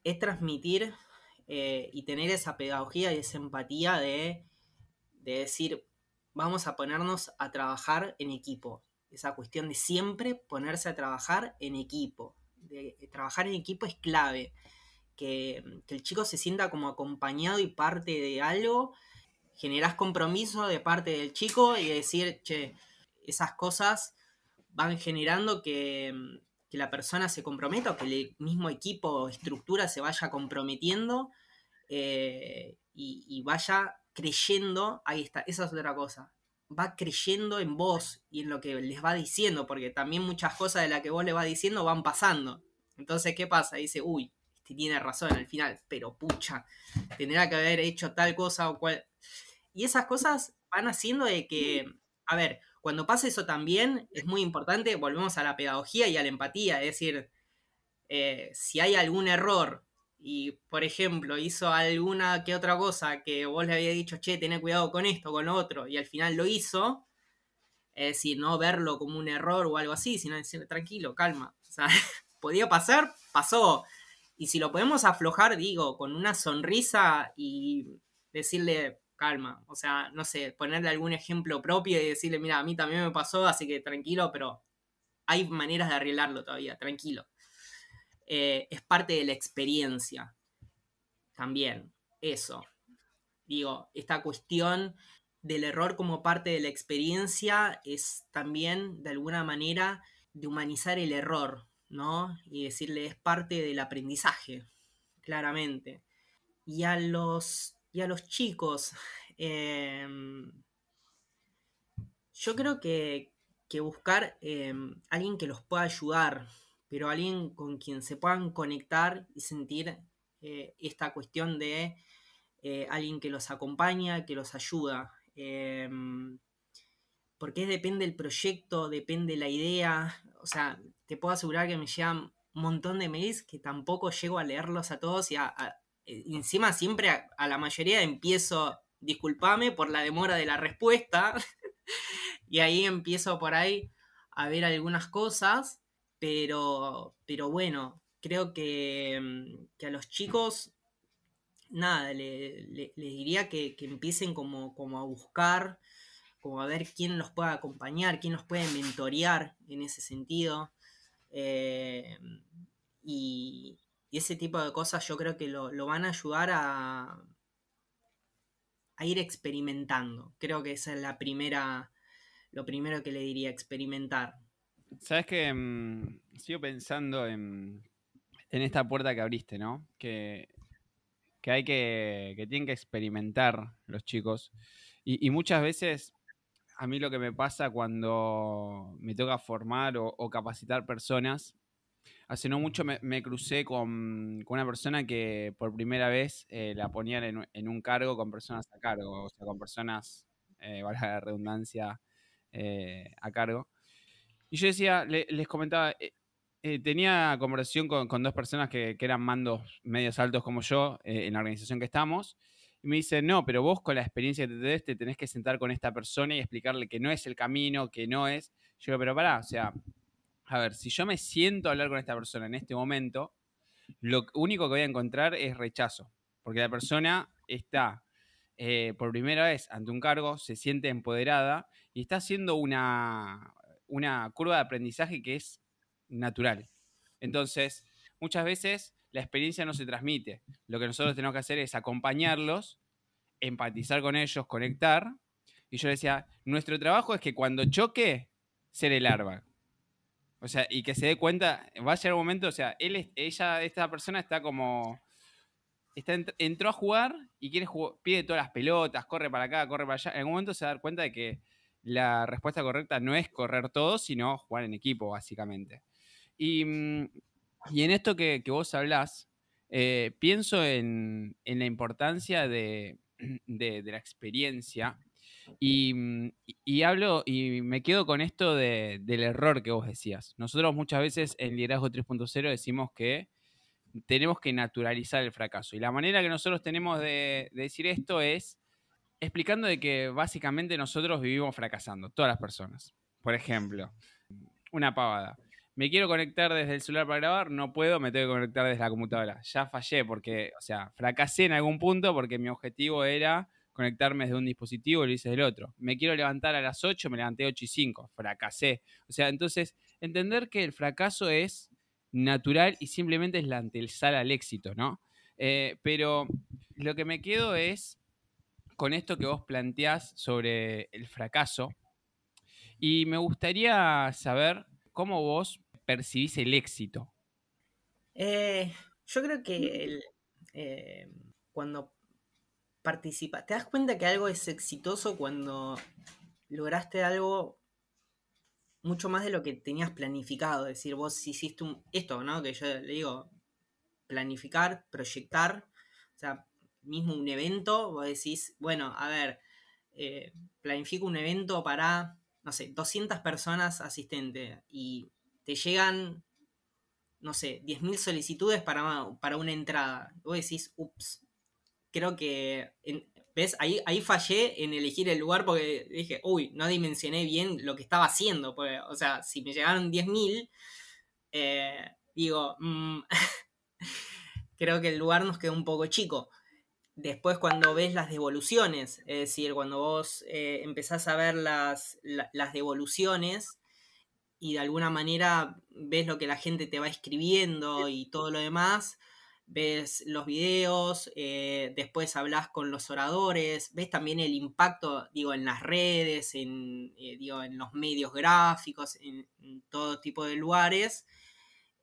es transmitir eh, y tener esa pedagogía y esa empatía de, decir, vamos a ponernos a trabajar en equipo. esa cuestión de siempre ponerse a trabajar en equipo. De, trabajar en equipo es clave. Que, que, el chico se sienta como acompañado y parte de algo. Generás compromiso de parte del chico y decir, che, esas cosas van generando que, que la persona se comprometa o que el mismo equipo o estructura se vaya comprometiendo eh, y, vaya creyendo, ahí está, esa es otra cosa, va creyendo en vos y en lo que les va diciendo, porque también muchas cosas de las que vos le vas diciendo van pasando. Entonces, ¿qué pasa? Dice, uy, este tiene razón al final, pero pucha, tendrá que haber hecho tal cosa o cual. Y esas cosas van haciendo de que, a ver, cuando pasa eso también, es muy importante, volvemos a la pedagogía y a la empatía, es decir, eh, si hay algún error y, por ejemplo, hizo alguna que otra cosa que vos le había dicho, che, ten cuidado con esto, con lo otro, y al final lo hizo, es decir, no verlo como un error o algo así, sino decirle, tranquilo, calma. O sea, podía pasar, pasó. Y si lo podemos aflojar, digo, con una sonrisa y decirle, calma. O sea, no sé, ponerle algún ejemplo propio y decirle, mira, a mí también me pasó, así que tranquilo, pero hay maneras de arreglarlo todavía, tranquilo. Eh, es parte de la experiencia. También, eso. Digo, esta cuestión del error como parte de la experiencia es también, de alguna manera, de humanizar el error, ¿no? Y decirle, es parte del aprendizaje, claramente. Y a los, y a los chicos, em, yo creo que, buscar em, alguien que los pueda ayudar, pero alguien con quien se puedan conectar y sentir eh, esta cuestión de eh, alguien que los acompaña, que los ayuda. Em, porque depende del proyecto, depende la idea. O sea, te puedo asegurar que me llegan un montón de mails que tampoco llego a leerlos a todos y, encima siempre a, la mayoría empiezo, disculpame por la demora de la respuesta. y ahí empiezo por ahí a ver algunas cosas pero, pero bueno, creo que, mm, a los chicos, nada, les diría que, empiecen como, como, a buscar, como a ver quién los puede acompañar, quién los puede mentorear en ese sentido. Eh, y, ese tipo de cosas yo creo que lo, lo van a ayudar a, a ir experimentando. Creo que esa es la primera, lo primero que le diría, experimentar. Sabes que mm, sigo pensando en, esta puerta que abriste, ¿no? Que, hay que, que tienen que experimentar los chicos. Y, muchas veces a mí lo que me pasa cuando me toca formar o, capacitar personas, hace no mucho me, crucé con, una persona que por primera vez eh, la ponían en, un cargo con personas a cargo, o sea, con personas, eh, valga la redundancia, eh, a cargo. Y yo decía, les comentaba, eh, eh, tenía conversación con, dos personas que, eran mandos medios altos como yo eh, en la organización que estamos. Y me dicen, no, pero vos con la experiencia que te des, te tenés que sentar con esta persona y explicarle que no es el camino, que no es. Yo digo, pero pará, o sea, a ver, si yo me siento a hablar con esta persona en este momento, lo único que voy a encontrar es rechazo. Porque la persona está por primera vez ante un cargo, se siente empoderada y está haciendo una, una curva de aprendizaje que es natural. Entonces, muchas veces la experiencia no se transmite. Lo que nosotros tenemos que hacer es acompañarlos, empatizar con ellos, conectar. Y yo decía, nuestro trabajo es que cuando choque, ser el airbag. O sea, y que se dé cuenta, va a llegar un momento, o sea, él, ella, esta persona está como, está, entró a jugar y quiere pide todas las pelotas, corre para acá, corre para allá. En algún momento se va a dar cuenta de que la respuesta correcta no es correr todo, sino jugar en equipo, básicamente. Y, mm, en esto que, vos hablás, eh, pienso en, la importancia de, la experiencia mm, y, hablo y me quedo con esto del error que vos decías. Nosotros muchas veces en Liderazgo 3.0 decimos que tenemos que naturalizar el fracaso. Y la manera que nosotros tenemos de decir esto es explicando de que básicamente nosotros vivimos fracasando, todas las personas. Por ejemplo, una pavada. Me quiero conectar desde el celular para grabar, no puedo, me tengo que conectar desde la computadora. Ya fallé porque, o sea, fracasé en algún punto porque mi objetivo era conectarme desde un dispositivo, lo hice del otro. Me quiero levantar a las 8, me levanté 8 y 5, fracasé. O sea, entonces, entender que el fracaso es natural y simplemente es la antesala al éxito, ¿no? Eh, pero lo que me quedo es con esto que vos planteás sobre el fracaso. Y me gustaría saber cómo vos percibís el éxito. Eh, yo creo que eh, cuando participas, te das cuenta que algo es exitoso cuando lograste algo mucho más de lo que tenías planificado. Es decir, vos hiciste esto, ¿no? Que yo le digo, planificar, proyectar. O sea, mismo un evento, vos decís, bueno, a ver, eh, planifico un evento para, no sé, 200 personas asistentes y te llegan, no sé, 10.000 solicitudes para, para una entrada. Vos decís, ups, creo que, ¿ves? Ahí, ahí fallé en elegir el lugar porque dije, uy, no dimensioné bien lo que estaba haciendo. o sea, si me llegaron 10.000, eh, digo, mm, creo que el lugar nos quedó un poco chico. Después cuando ves las devoluciones, es decir, cuando vos eh, empezás a ver las, las devoluciones y de alguna manera ves lo que la gente te va escribiendo y todo lo demás, ves los videos, eh, después hablas con los oradores, ves también el impacto, digo, en las redes, en, eh, digo, en los medios gráficos, en, todo tipo de lugares,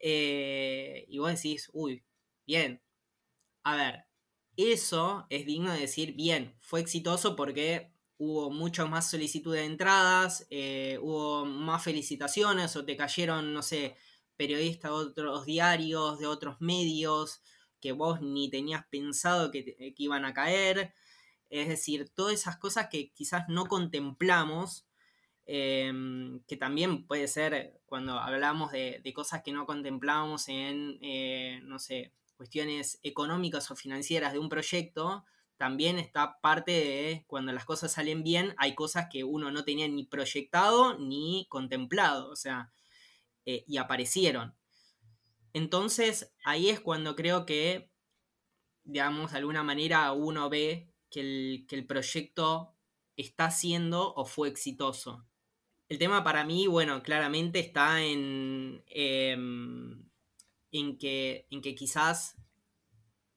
y vos decís, uy, bien, a ver, eso es digno de decir, bien, fue exitoso porque hubo mucho más solicitud de entradas, eh, hubo más felicitaciones o te cayeron, no sé, periodistas de otros diarios, de otros medios que vos ni tenías pensado que, iban a caer. Es decir, todas esas cosas que quizás no contemplamos, em, que también puede ser cuando hablamos de, cosas que no contemplamos en, eh, no sé, cuestiones económicas o financieras de un proyecto, también está parte de cuando las cosas salen bien, hay cosas que uno no tenía ni proyectado ni contemplado, o sea, eh, y aparecieron. Entonces, ahí es cuando creo que, digamos, de alguna manera uno ve que el, que el proyecto está siendo o fue exitoso. El tema para mí, bueno, claramente está en, em, en que, en que quizás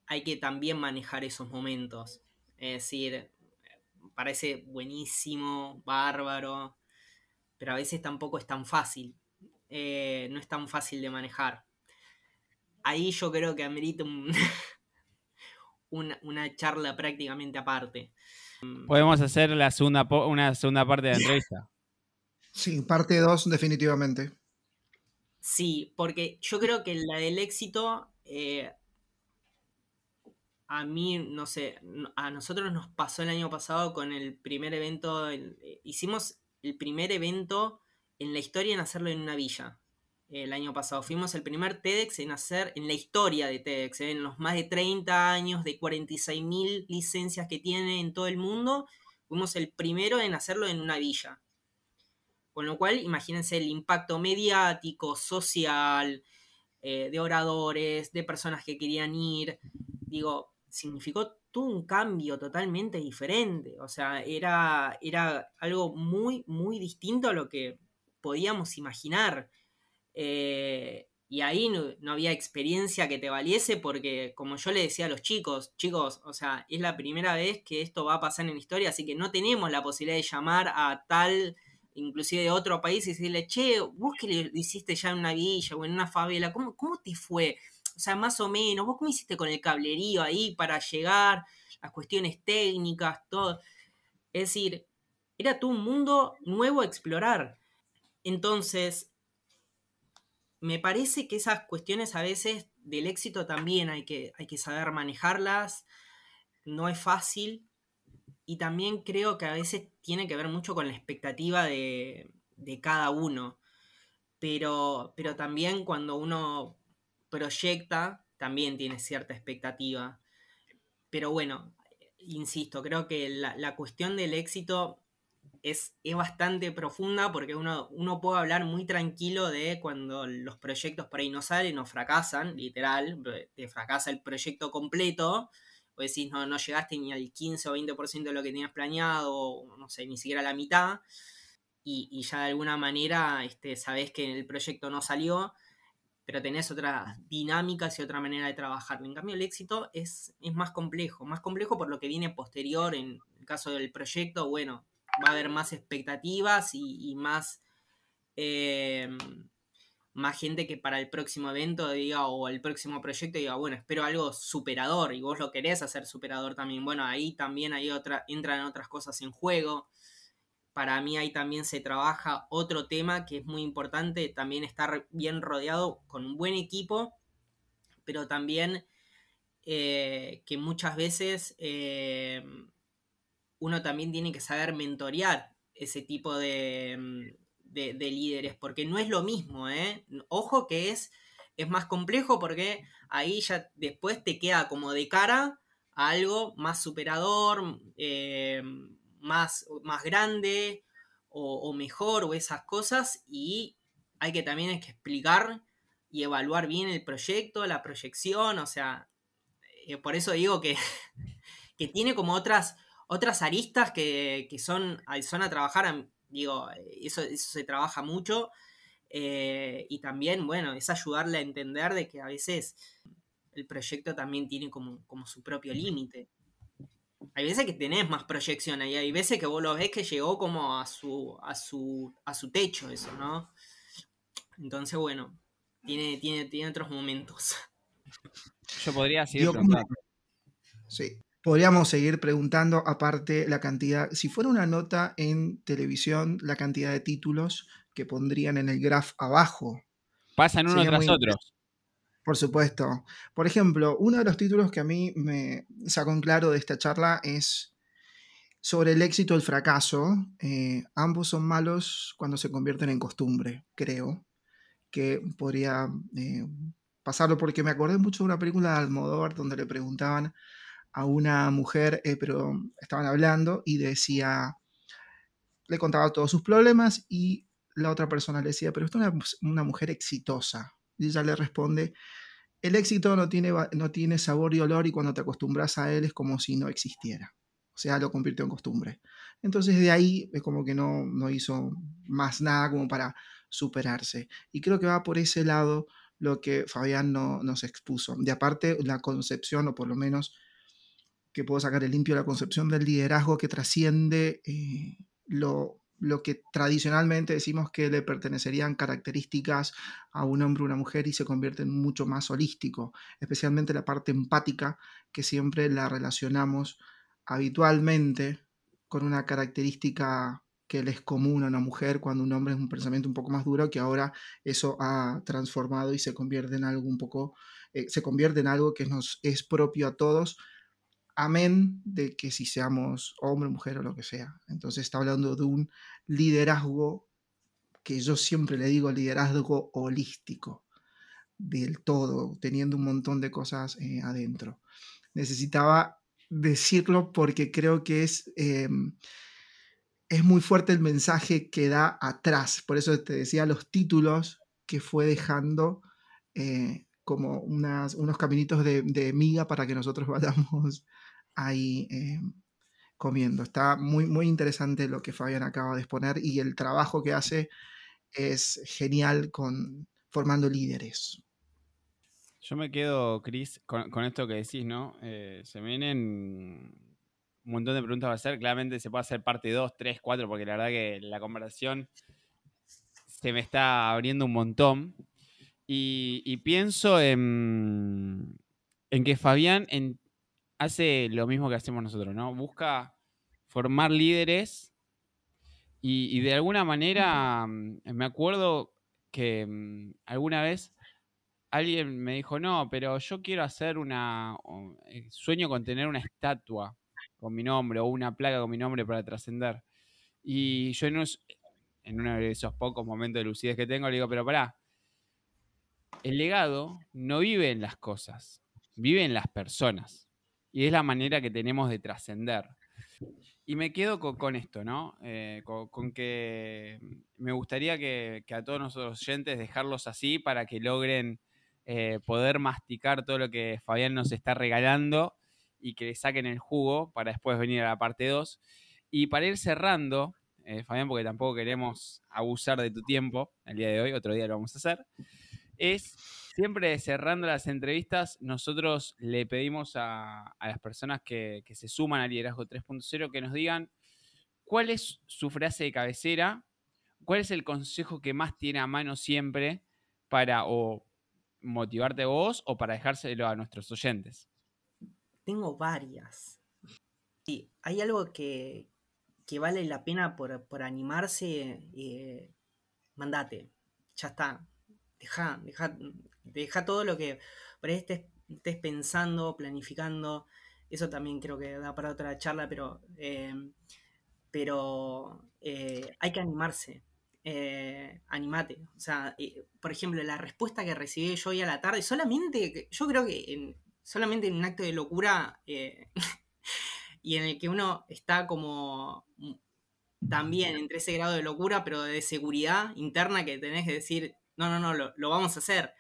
hay que también manejar esos momentos. Es decir, parece buenísimo, bárbaro, pero a veces tampoco es tan fácil. Eh, no es tan fácil de manejar. Ahí yo creo que amerita una, una, charla prácticamente aparte. Podemos hacer la segunda, una segunda parte de la entrevista. Sí, parte 2 definitivamente. Sí, porque yo creo que la del éxito, eh, a mí, no sé, a nosotros nos pasó el año pasado con el primer evento, eh, hicimos el primer evento en la historia en hacerlo en una villa. El año pasado fuimos el primer TEDx en hacer, en la historia de TEDx, eh, en los más de 30 años, de 46.000 licencias que tiene en todo el mundo, fuimos el primero en hacerlo en una villa. Con lo cual, imagínense el impacto mediático, social, eh, de oradores, de personas que querían ir. Digo, significó todo un cambio totalmente diferente. O sea, era, era algo muy, muy distinto a lo que podíamos imaginar. Eh, y ahí no, había experiencia que te valiese porque, como yo le decía a los chicos, chicos, o sea, es la primera vez que esto va a pasar en la historia, así que no tenemos la posibilidad de llamar a tal inclusive de otro país, y decirle, che, vos que lo hiciste ya en una villa o en una favela, ¿cómo, ¿cómo te fue? O sea, más o menos, vos cómo hiciste con el cablerío ahí para llegar, las cuestiones técnicas, todo. Es decir, era todo un mundo nuevo a explorar. Entonces, me parece que esas cuestiones a veces del éxito también hay que, hay que saber manejarlas. No es fácil, y también creo que a veces tiene que ver mucho con la expectativa de, cada uno. Pero, pero también cuando uno proyecta, también tiene cierta expectativa. Pero bueno, insisto, creo que la, cuestión del éxito es, es, bastante profunda porque uno, uno puede hablar muy tranquilo de cuando los proyectos por ahí no salen o fracasan, literal, te fracasa el proyecto completo o decís, no, no llegaste ni al 15 o 20% de lo que tenías planeado, o no sé, ni siquiera a la mitad, y, ya de alguna manera este, sabés que el proyecto no salió, pero tenés otras dinámicas y otra manera de trabajar. En cambio, el éxito es, es más complejo, más complejo por lo que viene posterior en el caso del proyecto, bueno, va a haber más expectativas y, más, eh, más gente que para el próximo evento diga o el próximo proyecto diga, bueno, espero algo superador y vos lo querés hacer superador también. Bueno, ahí también hay otra, entran otras cosas en juego para mí ahí también se trabaja otro tema que es muy importante, también estar bien rodeado con un buen equipo, pero también eh, que muchas veces eh, uno también tiene que saber mentorear ese tipo de, de, líderes, porque no es lo mismo, ¿eh? Ojo que es, es más complejo porque ahí ya después te queda como de cara a algo más superador, más, más grande o, mejor o esas cosas y hay que también que explicar y evaluar bien el proyecto, la proyección, o sea, eh, por eso digo que, que, tiene como otras, otras aristas que, son, son a trabajar, digo, eso, eso se trabaja mucho eh, y también, bueno, es ayudarle a entender de que a veces el proyecto también tiene como, como su propio límite hay veces que tenés más proyección y hay veces que vos lo ves que llegó como a su, a su, a su techo eso, ¿no? Entonces, bueno, tiene, tiene, tiene otros momentos. Yo podría seguir. Sí. Podríamos seguir preguntando, aparte, la cantidad, si fuera una nota en televisión, la cantidad de títulos que pondrían en el graph abajo. Pasan uno tras otros. Por supuesto. Por ejemplo, uno de los títulos que a mí me sacó en claro de esta charla es sobre el éxito y el fracaso. Eh, ambos son malos cuando se convierten en costumbre, creo. Que podría eh, pasarlo porque me acordé mucho de una película de Almodóvar donde le preguntaban a una mujer, eh, pero estaban hablando y decía, le contaba todos sus problemas y la otra persona le decía, pero esto es una mujer exitosa. Y ella le responde, el éxito no tiene, no tiene sabor y olor y cuando te acostumbras a él es como si no existiera. O sea, lo convirtió en costumbre. Entonces de ahí es como que no, no hizo más nada como para superarse. Y creo que va por ese lado lo que Fabián no, nos expuso. De aparte, la concepción, o por lo menos que puedo sacar el limpio, la concepción del liderazgo que trasciende eh, lo lo que tradicionalmente decimos que le pertenecerían características a un hombre o una mujer y se convierte en mucho más holístico, especialmente la parte empática que siempre la relacionamos habitualmente con una característica que le es común a una mujer cuando un hombre es un pensamiento un poco más duro, que ahora eso ha transformado y se convierte en algo un poco, eh, se convierte en algo que nos es propio a todos, amén de que si seamos hombre, mujer o lo que sea. Entonces está hablando de un liderazgo que yo siempre le digo liderazgo holístico, del todo, teniendo un montón de cosas eh, adentro. Necesitaba decirlo porque creo que es, em, es muy fuerte el mensaje que da atrás. Por eso te decía los títulos que fue dejando eh, como unas, unos caminitos de, de, miga para que nosotros vayamos ahí eh, comiendo. Está muy, muy interesante lo que Fabián acaba de exponer y el trabajo que hace es genial con formando líderes. Yo me quedo, Cris, con, esto que decís, ¿no? Eh, se vienen un montón de preguntas a hacer. Claramente se puede hacer parte 2, 3, 4, porque la verdad que la conversación se me está abriendo un montón. Y, pienso en, en, que Fabián en, hace lo mismo que hacemos nosotros, ¿no? Busca formar líderes y, de alguna manera mm, me acuerdo que mm, alguna vez alguien me dijo, no, pero yo quiero hacer una, eh, sueño con tener una estatua con mi nombre o una placa con mi nombre para trascender. Y yo en, en uno de esos pocos momentos de lucidez que tengo le digo, pero pará, el legado no vive en las cosas, vive en las personas. Y es la manera que tenemos de trascender. Y me quedo con, esto, ¿no? Eh, con, que me gustaría que, a todos nuestros oyentes dejarlos así para que logren eh, poder masticar todo lo que Fabián nos está regalando y que le saquen el jugo para después venir a la parte 2. Y para ir cerrando, eh, Fabián, porque tampoco queremos abusar de tu tiempo el día de hoy, otro día lo vamos a hacer, es siempre cerrando las entrevistas, nosotros le pedimos a, las personas que, se suman al liderazgo 3.0 que nos digan cuál es su frase de cabecera, cuál es el consejo que más tiene a mano siempre para o motivarte vos o para dejárselo a nuestros oyentes. Tengo varias. Sí, hay algo que, vale la pena por, animarse, eh, mandate, ya está. Deja, deja, deja todo lo que por ahí estés, pensando, planificando. Eso también creo que da para otra charla, pero, eh, pero eh, hay que animarse. animate. O sea, por ejemplo, la respuesta que recibí yo hoy a la tarde, solamente, yo creo que en, solamente en un acto de locura y en el que uno está como también entre ese grado de locura, pero de seguridad interna que tenés que decir, no, no, no, lo, vamos a hacer.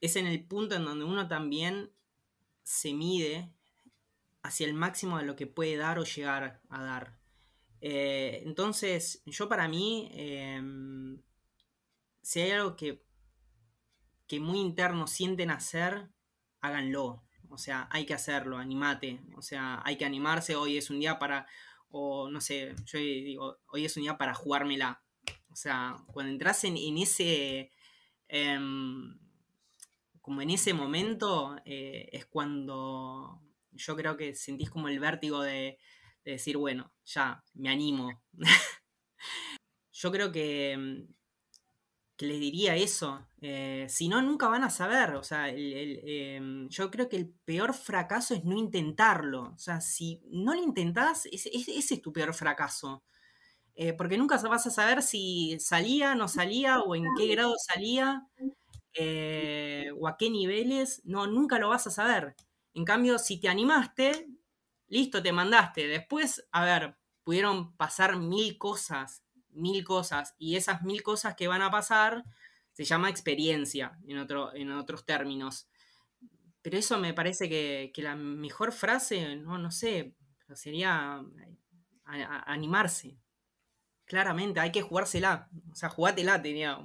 Es en el punto en donde uno también se mide hacia el máximo de lo que puede dar o llegar a dar. Eh, entonces, yo para mí, em, si hay algo que, que muy interno sienten hacer, háganlo. O sea, hay que hacerlo, animate. O sea, hay que animarse. Hoy es un día para, o no sé, yo digo, hoy es un día para jugármela. O sea, cuando entras en, ese, em, como en ese momento, eh, es cuando yo creo que sentís como el vértigo de, de decir, bueno, ya, me animo. yo creo que em, que les diría eso. Eh, si no, nunca van a saber. O sea, em, yo creo que el peor fracaso es no intentarlo. O sea, si no lo intentás, ese, es tu peor fracaso. Eh, porque nunca vas a saber si salía, no salía, o en qué grado salía, eh, o a qué niveles. No, nunca lo vas a saber. En cambio, si te animaste, listo, te mandaste. Después, a ver, pudieron pasar mil cosas mil cosas y esas mil cosas que van a pasar se llama experiencia en, otro, en otros términos. Pero eso me parece que, la mejor frase, no, no sé, sería animarse. Claramente, hay que jugársela. O sea, jugátela, tenía.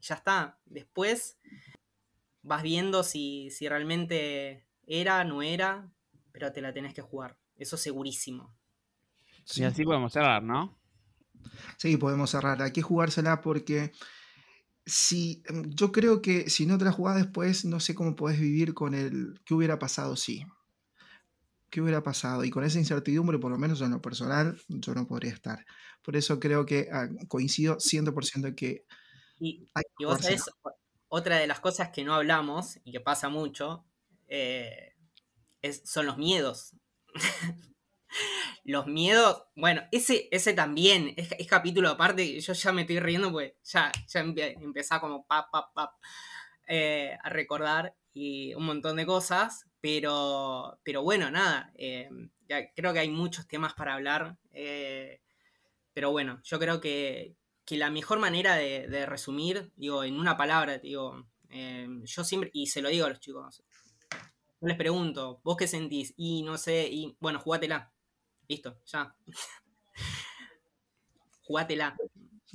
Ya está. Después vas viendo si, si realmente era, no era, pero te la tenés que jugar. Eso segurísimo. Y así podemos cerrar, ¿no? Sí, podemos cerrar. Hay que jugársela porque si yo creo que si no te la jugás después, no sé cómo podés vivir con el qué hubiera pasado si. ¿Qué hubiera pasado? Y con esa incertidumbre, por lo menos en lo personal, yo no podría estar. Por eso creo que ah, coincido 100% que... Y, y vos sabés, otra de las cosas que no hablamos y que pasa mucho eh, es, son los miedos. Los miedos, bueno, ese, ese también es, capítulo aparte. Yo ya me estoy riendo, pues ya, ya empezaba como pap, pap, pap, eh, a recordar y un montón de cosas. Pero, pero bueno, nada, eh, creo que hay muchos temas para hablar. Eh, pero bueno, yo creo que, la mejor manera de, resumir, digo, en una palabra, digo, yo siempre, y se lo digo a los chicos, yo les pregunto, ¿vos qué sentís? Y no sé, y bueno, jugátela. Listo, ya. Jugátela.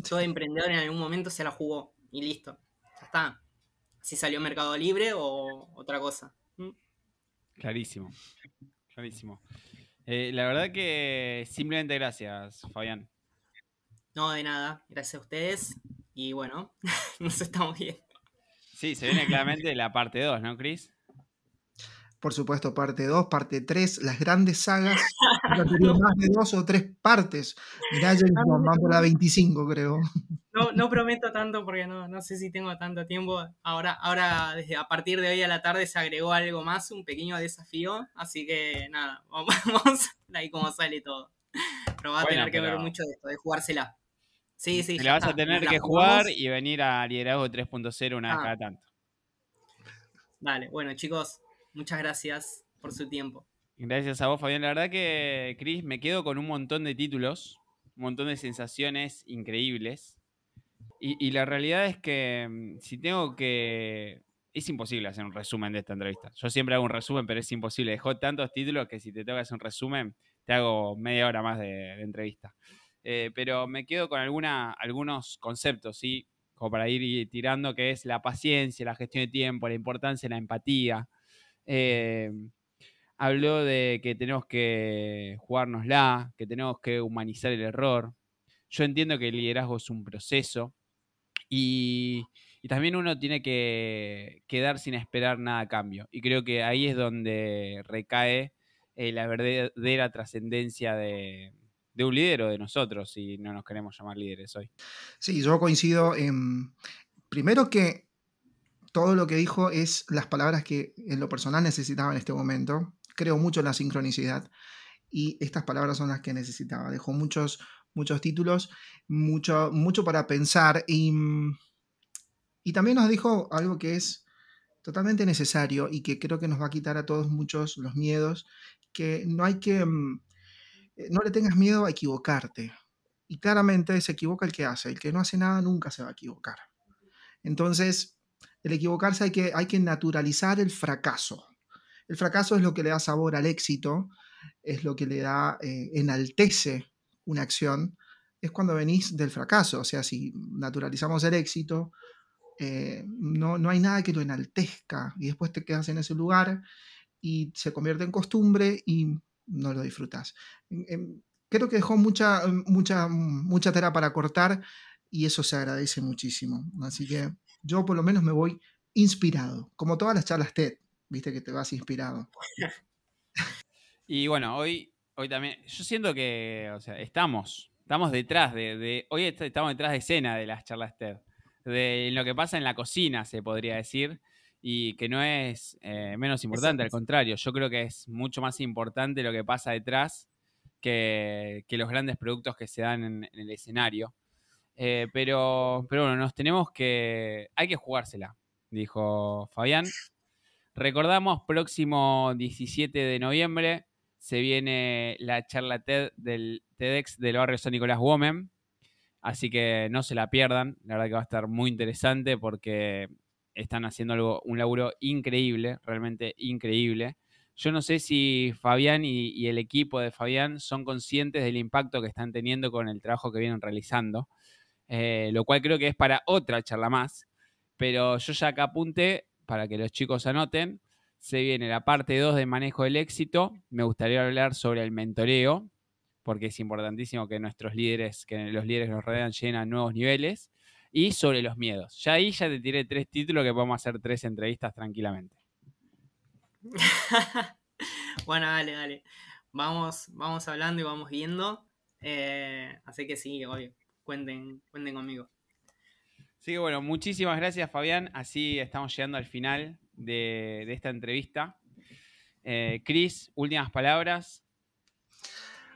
Todo emprendedor en algún momento se la jugó y listo. Ya está. Si salió Mercado Libre o otra cosa. ¿Mm? Clarísimo. Clarísimo. Eh, la verdad que simplemente gracias, Fabián. No, de nada. Gracias a ustedes. Y bueno, nos estamos viendo. Sí, se viene claramente la parte 2, ¿no, Chris? Por supuesto, parte 2, parte 3, las grandes sagas. más de dos o tres partes. Mirá, yo vamos por la 25, creo. No, no prometo tanto porque no, no sé si tengo tanto tiempo. Ahora, ahora, desde a partir de hoy a la tarde se agregó algo más, un pequeño desafío. Así que nada, vamos ahí como sale todo. Pero va a tener que ver mucho de esto, de jugársela. Sí, sí. Te la vas a tener que jugar y venir a Liderazgo 3.0 una vez ah. cada tanto. Dale, bueno chicos, Muchas gracias por su tiempo. Gracias a vos, Fabián. La verdad que, Cris, me quedo con un montón de títulos, un montón de sensaciones increíbles. Y, la realidad es que mm, si tengo que es imposible hacer un resumen de esta entrevista. Yo siempre hago un resumen, pero es imposible. Dejó tantos títulos que si te toca hacer un resumen, te hago media hora más de, entrevista. Eh, pero me quedo con alguna, algunos conceptos, ¿sí? Como para ir tirando, que es la paciencia, la gestión de tiempo, la importancia la empatía. Eh, habló de que tenemos que jugárnosla, que tenemos que humanizar el error. Yo entiendo que el liderazgo es un proceso y, también uno tiene que quedar sin esperar nada a cambio. Y creo que ahí es donde recae eh, la verdadera trascendencia de, un líder o de nosotros, si no nos queremos llamar líderes hoy. Sí, yo coincido en, primero que todo lo que dijo es las palabras que en lo personal necesitaba en este momento. Creo mucho en la sincronicidad y estas palabras son las que necesitaba. Dejó muchos, muchos títulos, mucho, mucho para pensar y, y también nos dijo algo que es totalmente necesario y que creo que nos va a quitar a todos muchos los miedos, que no hay que, mm, eh, no le tengas miedo a equivocarte. Y claramente se equivoca el que hace, el que no hace nada nunca se va a equivocar. Entonces, el equivocarse hay que, hay que naturalizar el fracaso. El fracaso es lo que le da sabor al éxito, es lo que le da, eh, enaltece una acción, es cuando venís del fracaso. O sea, si naturalizamos el éxito, eh, no, no hay nada que lo enaltezca y después te quedas en ese lugar y se convierte en costumbre y no lo disfrutas. Creo que dejó mucha, mucha, mucha tela para cortar y eso se agradece muchísimo. Así que yo por lo menos me voy inspirado, como todas las charlas TED, viste que te vas inspirado. Y bueno, hoy, hoy también, yo siento que, o sea, estamos, estamos detrás de, hoy estamos detrás de escena de las charlas TED, de lo que pasa en la cocina, se podría decir, y que no es eh, menos importante, al contrario, yo creo que es mucho más importante lo que pasa detrás que, los grandes productos que se dan en, el escenario. Eh, pero, pero bueno, nos tenemos que. Hay que jugársela, dijo Fabián. Recordamos, próximo 17 de noviembre se viene la charla TED del TEDx del barrio San Nicolás Women. Así que no se la pierdan. La verdad que va a estar muy interesante porque están haciendo algo, un laburo increíble, realmente increíble. Yo no sé si Fabián y, el equipo de Fabián son conscientes del impacto que están teniendo con el trabajo que vienen realizando, eh, lo cual creo que es para otra charla más, pero yo ya acá apunté para que los chicos anoten. Se viene la parte 2 de manejo del éxito. Me gustaría hablar sobre el mentoreo, porque es importantísimo que nuestros líderes, que los líderes nos rodean lleguen a nuevos niveles y sobre los miedos. Ya ahí ya te tiré tres títulos que podemos hacer tres entrevistas tranquilamente. bueno, dale, dale. Vamos, vamos hablando y vamos viendo. Eh, así que sí, obvio, cuenten, cuenten conmigo. Así que bueno, muchísimas gracias Fabián. Así estamos llegando al final de, esta entrevista. Eh, Cris, últimas palabras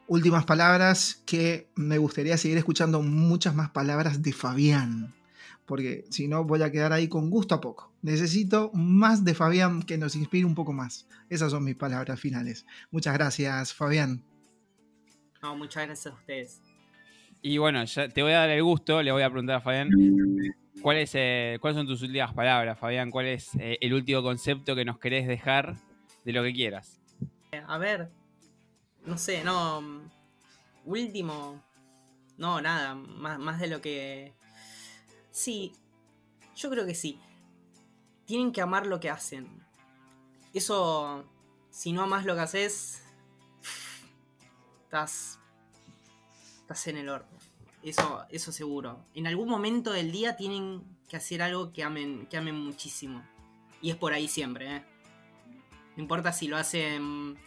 últimas palabras que me gustaría seguir escuchando muchas más palabras de Fabián, porque si no voy a quedar ahí con gusto a poco. Necesito más de Fabián que nos inspire un poco más. Esas son mis palabras finales. Muchas gracias, Fabián. No, muchas gracias a ustedes. Y bueno, ya te voy a dar el gusto, le voy a preguntar a Fabián. ¿Cuál es, eh, ¿Cuáles son tus últimas palabras, Fabián? ¿Cuál es eh, el último concepto que nos querés dejar de lo que quieras? A ver, no sé, no. Último. No, nada. Más, más de lo que. Sí. Yo creo que sí. Tienen que amar lo que hacen. Eso. Si no amas lo que haces. Estás. Estás en el horno. Eso, eso seguro. En algún momento del día tienen que hacer algo que amen, que amen muchísimo. Y es por ahí siempre, ¿eh? No importa si lo hacen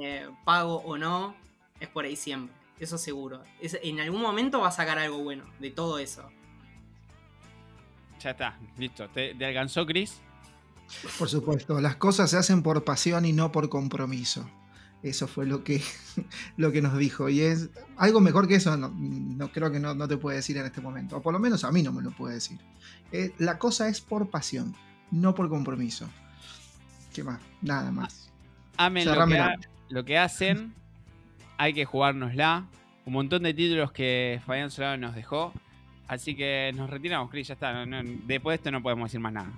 eh, pago o no, es por ahí siempre. Eso seguro. en algún momento va a sacar algo bueno de todo eso. Ya está, listo. ¿Te, alcanzó, Chris? Por supuesto, las cosas se hacen por pasión y no por compromiso. Eso fue lo que, lo que nos dijo. Y es algo mejor que eso, no, creo que no, te puede decir en este momento. O por lo menos a mí no me lo puede decir. Eh, la cosa es por pasión, no por compromiso. ¿Qué más? Nada más. Amen lo que, lo que hacen, hay que jugárnosla. Un montón de títulos que Fabián Solano nos dejó. Así que nos retiramos, Chris, ya está. después de esto no podemos decir más nada.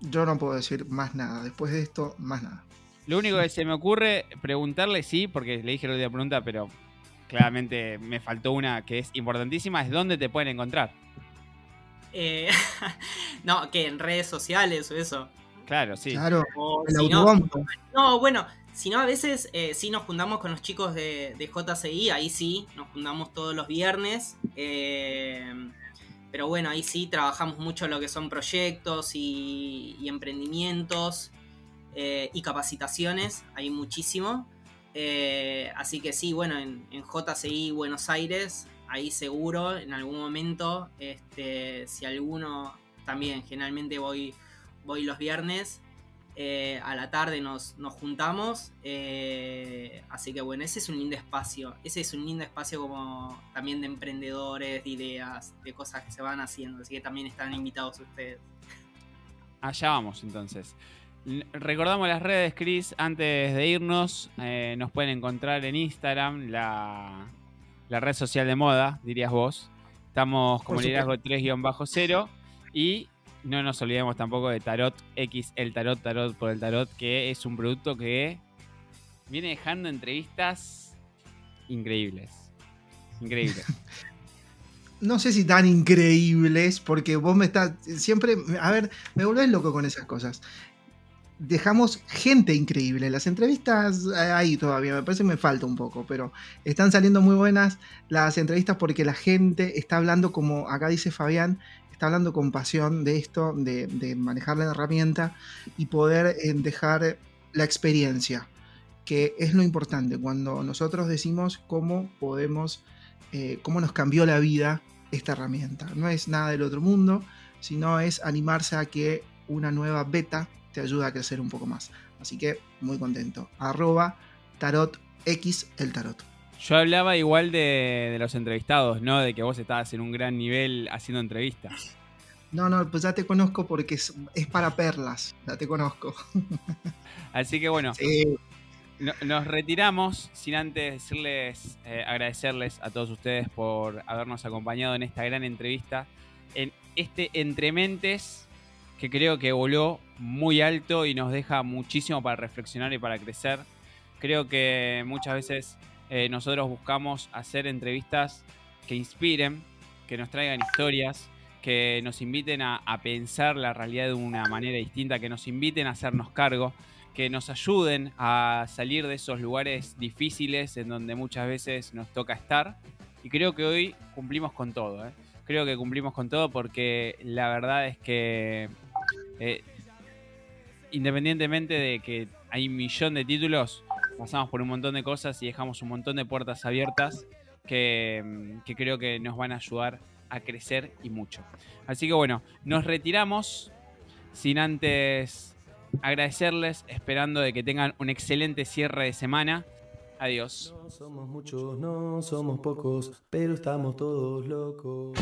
Yo no puedo decir más nada. Después de esto, más nada. Lo único que se me ocurre preguntarle, sí, porque le dije la última pregunta, pero claramente me faltó una que es importantísima, es dónde te pueden encontrar. Eh, no, que en redes sociales o eso. Claro, sí. Claro, el si autobombo. no, bueno, si no, a veces eh, sí nos juntamos con los chicos de, de JCI, ahí sí, nos juntamos todos los viernes. eh, pero bueno, ahí sí trabajamos mucho lo que son proyectos y, y emprendimientos eh, y capacitaciones, hay muchísimo. Eh, así que sí, bueno, en, en JCI Buenos Aires, ahí seguro, en algún momento, este, si alguno, también generalmente voy, voy los viernes, eh, a la tarde nos, nos juntamos. así que bueno, ese es un lindo espacio. Ese es un lindo espacio como también de emprendedores, de ideas, de cosas que se van haciendo. Así que también están invitados ustedes. Allá vamos entonces. Recordamos las redes, Chris, antes de irnos. eh, nos pueden encontrar en Instagram, la, la red social de moda, dirías vos. Estamos como liderazgo 3-0. Y no nos olvidemos tampoco de Tarot X, el Tarot, Tarot por el Tarot, que es un producto que viene dejando entrevistas increíbles. Increíbles. No sé si tan increíbles, porque vos me estás. Siempre. A ver, me volvés loco con esas cosas. Dejamos gente increíble. Las entrevistas eh, ahí todavía, me parece que me falta un poco, pero están saliendo muy buenas las entrevistas porque la gente está hablando, como acá dice Fabián, está hablando con pasión de esto, de, manejar la herramienta y poder eh, dejar la experiencia, que es lo importante cuando nosotros decimos cómo podemos eh, cómo nos cambió la vida esta herramienta. No es nada del otro mundo, sino es animarse a que una nueva beta te ayude a crecer un poco más. Así que muy contento. Arroba tarot X el tarot. Yo hablaba igual de, de los entrevistados, ¿no? De que vos estabas en un gran nivel haciendo entrevistas. No, no, pues ya te conozco porque es, es para perlas. Ya te conozco. Así que bueno, Sí, no- nos retiramos sin antes decirles, eh, agradecerles a todos ustedes por habernos acompañado en esta gran entrevista, en este Entrementes que creo que voló muy alto y nos deja muchísimo para reflexionar y para crecer. Creo que muchas veces eh, nosotros buscamos hacer entrevistas que inspiren, que nos traigan historias, que nos inviten a, a pensar la realidad de una manera distinta, que nos inviten a hacernos cargo, que nos ayuden a salir de esos lugares difíciles en donde muchas veces nos toca estar. Y creo que hoy cumplimos con todo. ¿eh? Creo que cumplimos con todo porque la verdad es que eh, independientemente de que hay un millón de títulos, pasamos por un montón de cosas y dejamos un montón de puertas abiertas que, mm, que creo que nos van a ayudar a crecer y mucho. Así que bueno, nos retiramos sin antes agradecerles, esperando de que tengan un excelente cierre de semana. Adiós. No somos muchos, no somos pocos, pero estamos todos locos.